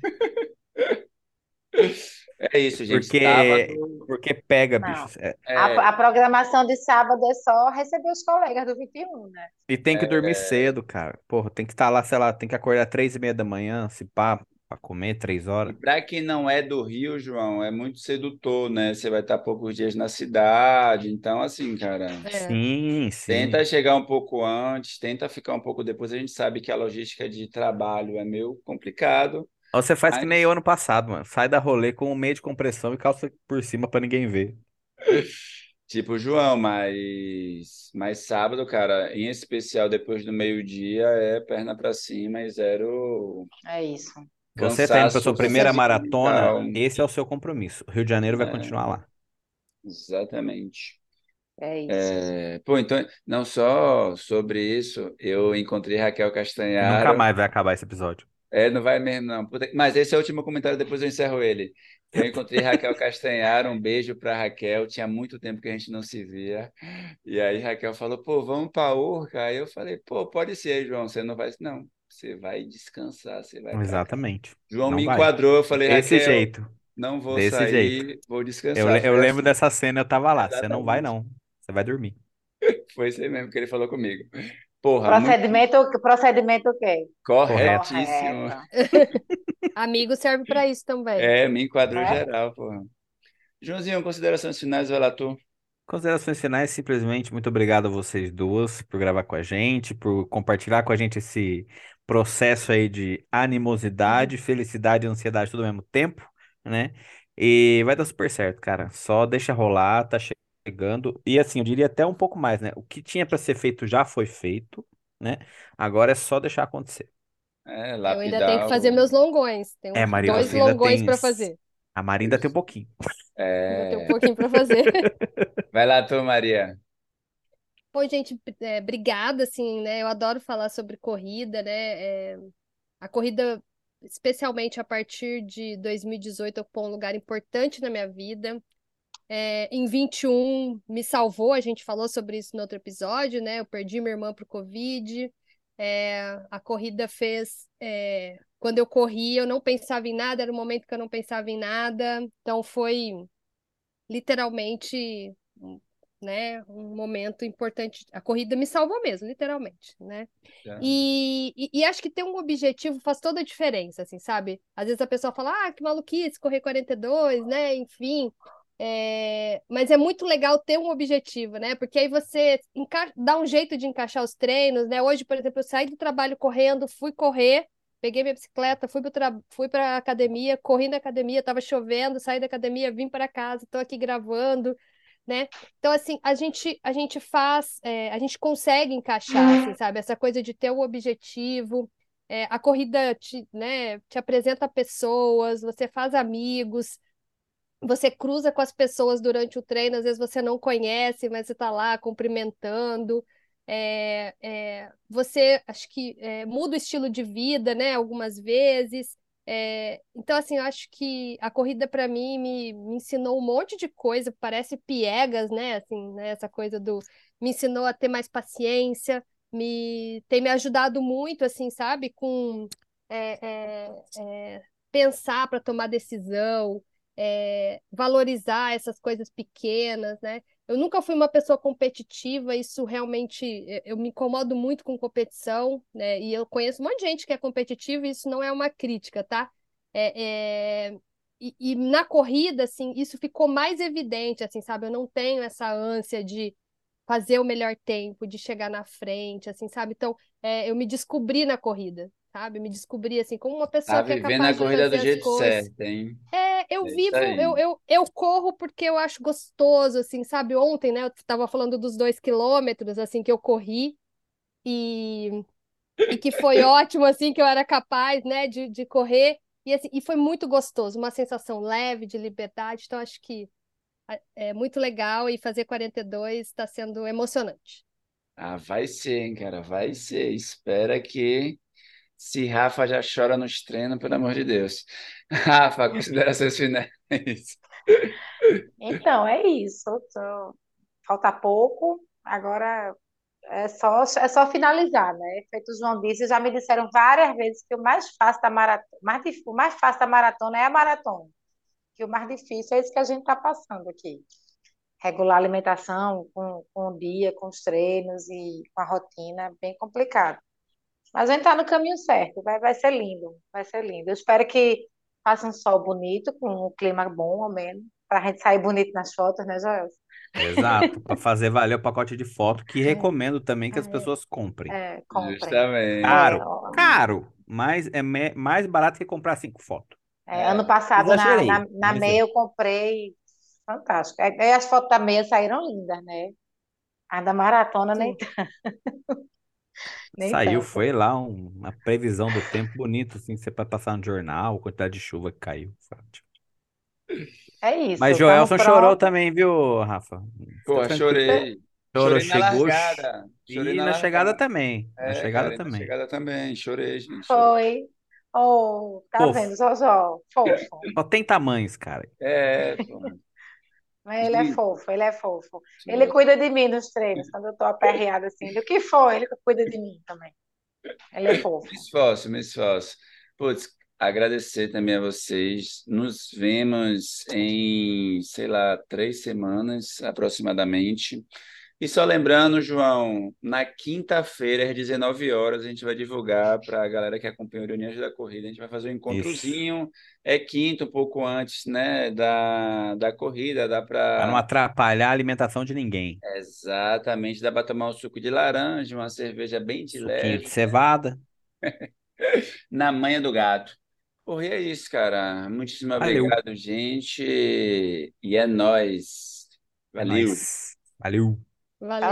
É isso, gente. porque Sábado, porque pega, Não. bicho. É, é, A, a programação de sábado é só receber os colegas do 21, né? E tem que dormir cedo, cara. Porra, tem que estar lá, sei lá, tem que acordar três e meia da manhã, se pá, pra comer três E horas. para quem não é do Rio, João, é muito sedutor, né? Você vai estar poucos dias na cidade, então assim, cara, É. Sim, sim. tenta chegar um pouco antes, tenta ficar um pouco depois. A gente sabe que a logística de trabalho é meio complicado, você faz que mas nem eu ano passado, mano. Sai da rolê com um meio de compressão e calça por cima pra ninguém ver. tipo João, mas mas sábado, cara, em especial depois do meio-dia é perna para cima e zero É isso. Você tá indo pra cansaço sua primeira maratona, mental. esse é o seu compromisso. Rio de Janeiro vai É. continuar lá. Exatamente. É isso. É, pô, então, não só sobre isso, eu encontrei Raquel E nunca mais vai acabar esse episódio. É, não vai mesmo, não. Mas esse é o último comentário, depois eu encerro ele. Eu encontrei Raquel Castanharo, um beijo para Raquel. Tinha muito tempo que a gente não se via. E aí Raquel falou, pô, vamos para Urca. Aí eu falei, pô, pode ser, João. Você não vai. Não, você vai descansar, você vai. Exatamente. João Não me vai. enquadrou. Eu falei, Desse Raquel, jeito. não vou Desse sair, jeito. vou Eu, descansar. eu Foi lembro assim, dessa cena, eu tava lá. Você não vai, exatamente. não. Você vai dormir. Foi isso aí mesmo que ele falou comigo. Porra, muito Procedimento, procedimento o quê? Correto. corretíssimo. Amigo serve pra isso também. É, me enquadrou É? geral, porra. Joãozinho, considerações finais, vai lá, tu. Considerações finais, simplesmente muito obrigado a vocês duas por gravar com a gente, por compartilhar com a gente esse processo aí de animosidade, felicidade e ansiedade tudo ao mesmo tempo, né? E vai dar super certo, cara. Só deixa rolar, tá chegando. E assim, eu diria até um pouco mais, né? O que tinha pra ser feito já foi feito, né? Agora é só deixar acontecer. É, Eu ainda tenho que fazer o- meus longões. Tenho É, Maria, dois você ainda longões tem. pra fazer. A Maria ainda tem um pouquinho. Ainda tenho um É. pouquinho pra fazer. Vai lá, tu, Maria. Bom, gente, é, obrigada, assim, né? Eu adoro falar sobre corrida, né? É, a corrida, especialmente a partir de 2018, ocupou um lugar importante na minha vida. É, em 21 me salvou, a gente falou sobre isso no outro episódio, né? Eu perdi minha irmã pro Covid. É, a corrida fez. é, quando eu corri, eu não pensava em nada, era um momento que eu não pensava em nada. Então foi literalmente, um, né, um momento importante. A corrida me salvou mesmo, literalmente, né? Já. E, e, e acho que ter um objetivo faz toda a diferença, assim, sabe? Às vezes a pessoa fala, ah, que maluquice, correr 42, né? Enfim. É, mas é muito legal ter um objetivo, né? Porque aí você enca- dá um jeito de encaixar os treinos, né? Hoje, por exemplo, eu saí do trabalho correndo, fui correr, peguei minha bicicleta, fui para fui para academia, corri na academia, estava chovendo, saí da academia, vim para casa, estou aqui gravando, né? Então, assim, a gente, a gente faz, é, a gente consegue encaixar, assim, sabe? Essa coisa de ter o objetivo. É, a corrida te, né, te apresenta pessoas, você faz amigos, você cruza com as pessoas durante o treino, às vezes você não conhece, mas você está lá cumprimentando. É, é, você, acho que é, muda o estilo de vida, né? Algumas vezes. É, então, assim, eu acho que a corrida para mim me, me ensinou um monte de coisa, parece piegas, né? Assim, né? Essa coisa do. Me ensinou a ter mais paciência, me tem me ajudado muito, assim, sabe? Com é, é, pensar para tomar decisão, é, valorizar essas coisas pequenas, né? Eu nunca fui uma pessoa competitiva, isso realmente eu me incomodo muito com competição, né? E eu conheço um monte de gente que é competitiva e isso não é uma crítica, tá? É, é... E, e, na corrida, assim, isso ficou mais evidente, assim, sabe? Eu não tenho essa ânsia de fazer o melhor tempo, de chegar na frente, assim, sabe? Então, é, eu me descobri na corrida, sabe? Me descobri assim como uma pessoa Tá que é vivendo capaz a de corrida fazer do as jeito coisas. certo, hein? É, eu É vivo, eu, eu, eu corro porque eu acho gostoso, assim, sabe? Ontem, né, eu tava falando dos dois quilômetros, assim, que eu corri e, e que foi ótimo, assim, que eu era capaz, né, de, de correr e, assim, e foi muito gostoso, uma sensação leve de liberdade, então acho que é é muito legal e fazer 42 está sendo emocionante. Ah, vai ser, hein, cara, vai ser. Espera que se Rafa já chora nos treinos, pelo amor de Deus. Rafa, considerações finais. Então, é isso. Tô- Falta pouco, agora é só, é só finalizar, né? Feito o João disse, já me disseram várias vezes que o mais fácil da maratona, mais, o mais fácil da maratona é a maratona, que o mais difícil é isso que a gente está passando aqui. Regular a alimentação com, com o dia, com os treinos e com a rotina, bem complicado. Mas a gente está no caminho certo, vai, vai ser lindo, vai ser lindo. Eu espero que faça um sol bonito, com um clima bom, ao menos, para a gente sair bonito nas fotos, né, Joel? Exato, para fazer valer o pacote de foto, que recomendo também que as É, pessoas comprem. é, comprem. Justamente. Caro, É, caro, mas é mais barato que comprar cinco fotos. é, ano É, passado, na, Exagerei, na, na mas meia, é. eu comprei, fantástico. Aí as fotos da meia saíram lindas, né? A da maratona Sim. nem Saiu, tanto. foi lá um- uma previsão do tempo bonito, assim, você para passar no jornal, quantidade de chuva que caiu. Ótimo. É isso, Mas Joelson chorou também, viu, Rafa? Tranquilo. chorei. Chorou, Chorei na chegou largada. Chorei e na na chegada também. Na É, chegada cara, e na também. chegada também. Chorei, gente. Foi. Oh, tá Fofo. vendo, Zozó? Fofo. Só tem tamanhos, cara. É, pô. Ele é fofo, ele é fofo. Ele cuida de mim nos treinos, quando eu tô aperreada assim. Do que foi? Ele cuida de mim também. Ele é fofo. Me esforço, me esforço. Putz, agradecer também a vocês. Nos vemos em, sei lá, três semanas aproximadamente. E só lembrando, João, na quinta-feira, às 19 horas, a gente vai divulgar para a galera que acompanha o Reuniões da Corrida. A gente vai fazer um Isso. encontrozinho. É quinta, um pouco antes, né, da, da corrida. Dá Para não atrapalhar a alimentação de ninguém. Exatamente, dá para tomar um suco de laranja, uma cerveja bem de Suquinho de leve. cevada. Na manha do gato. Porra, e é isso, cara. Muitíssimo Valeu. obrigado, gente. E é nóis. É Valeu. nóis. Valeu. Valeu.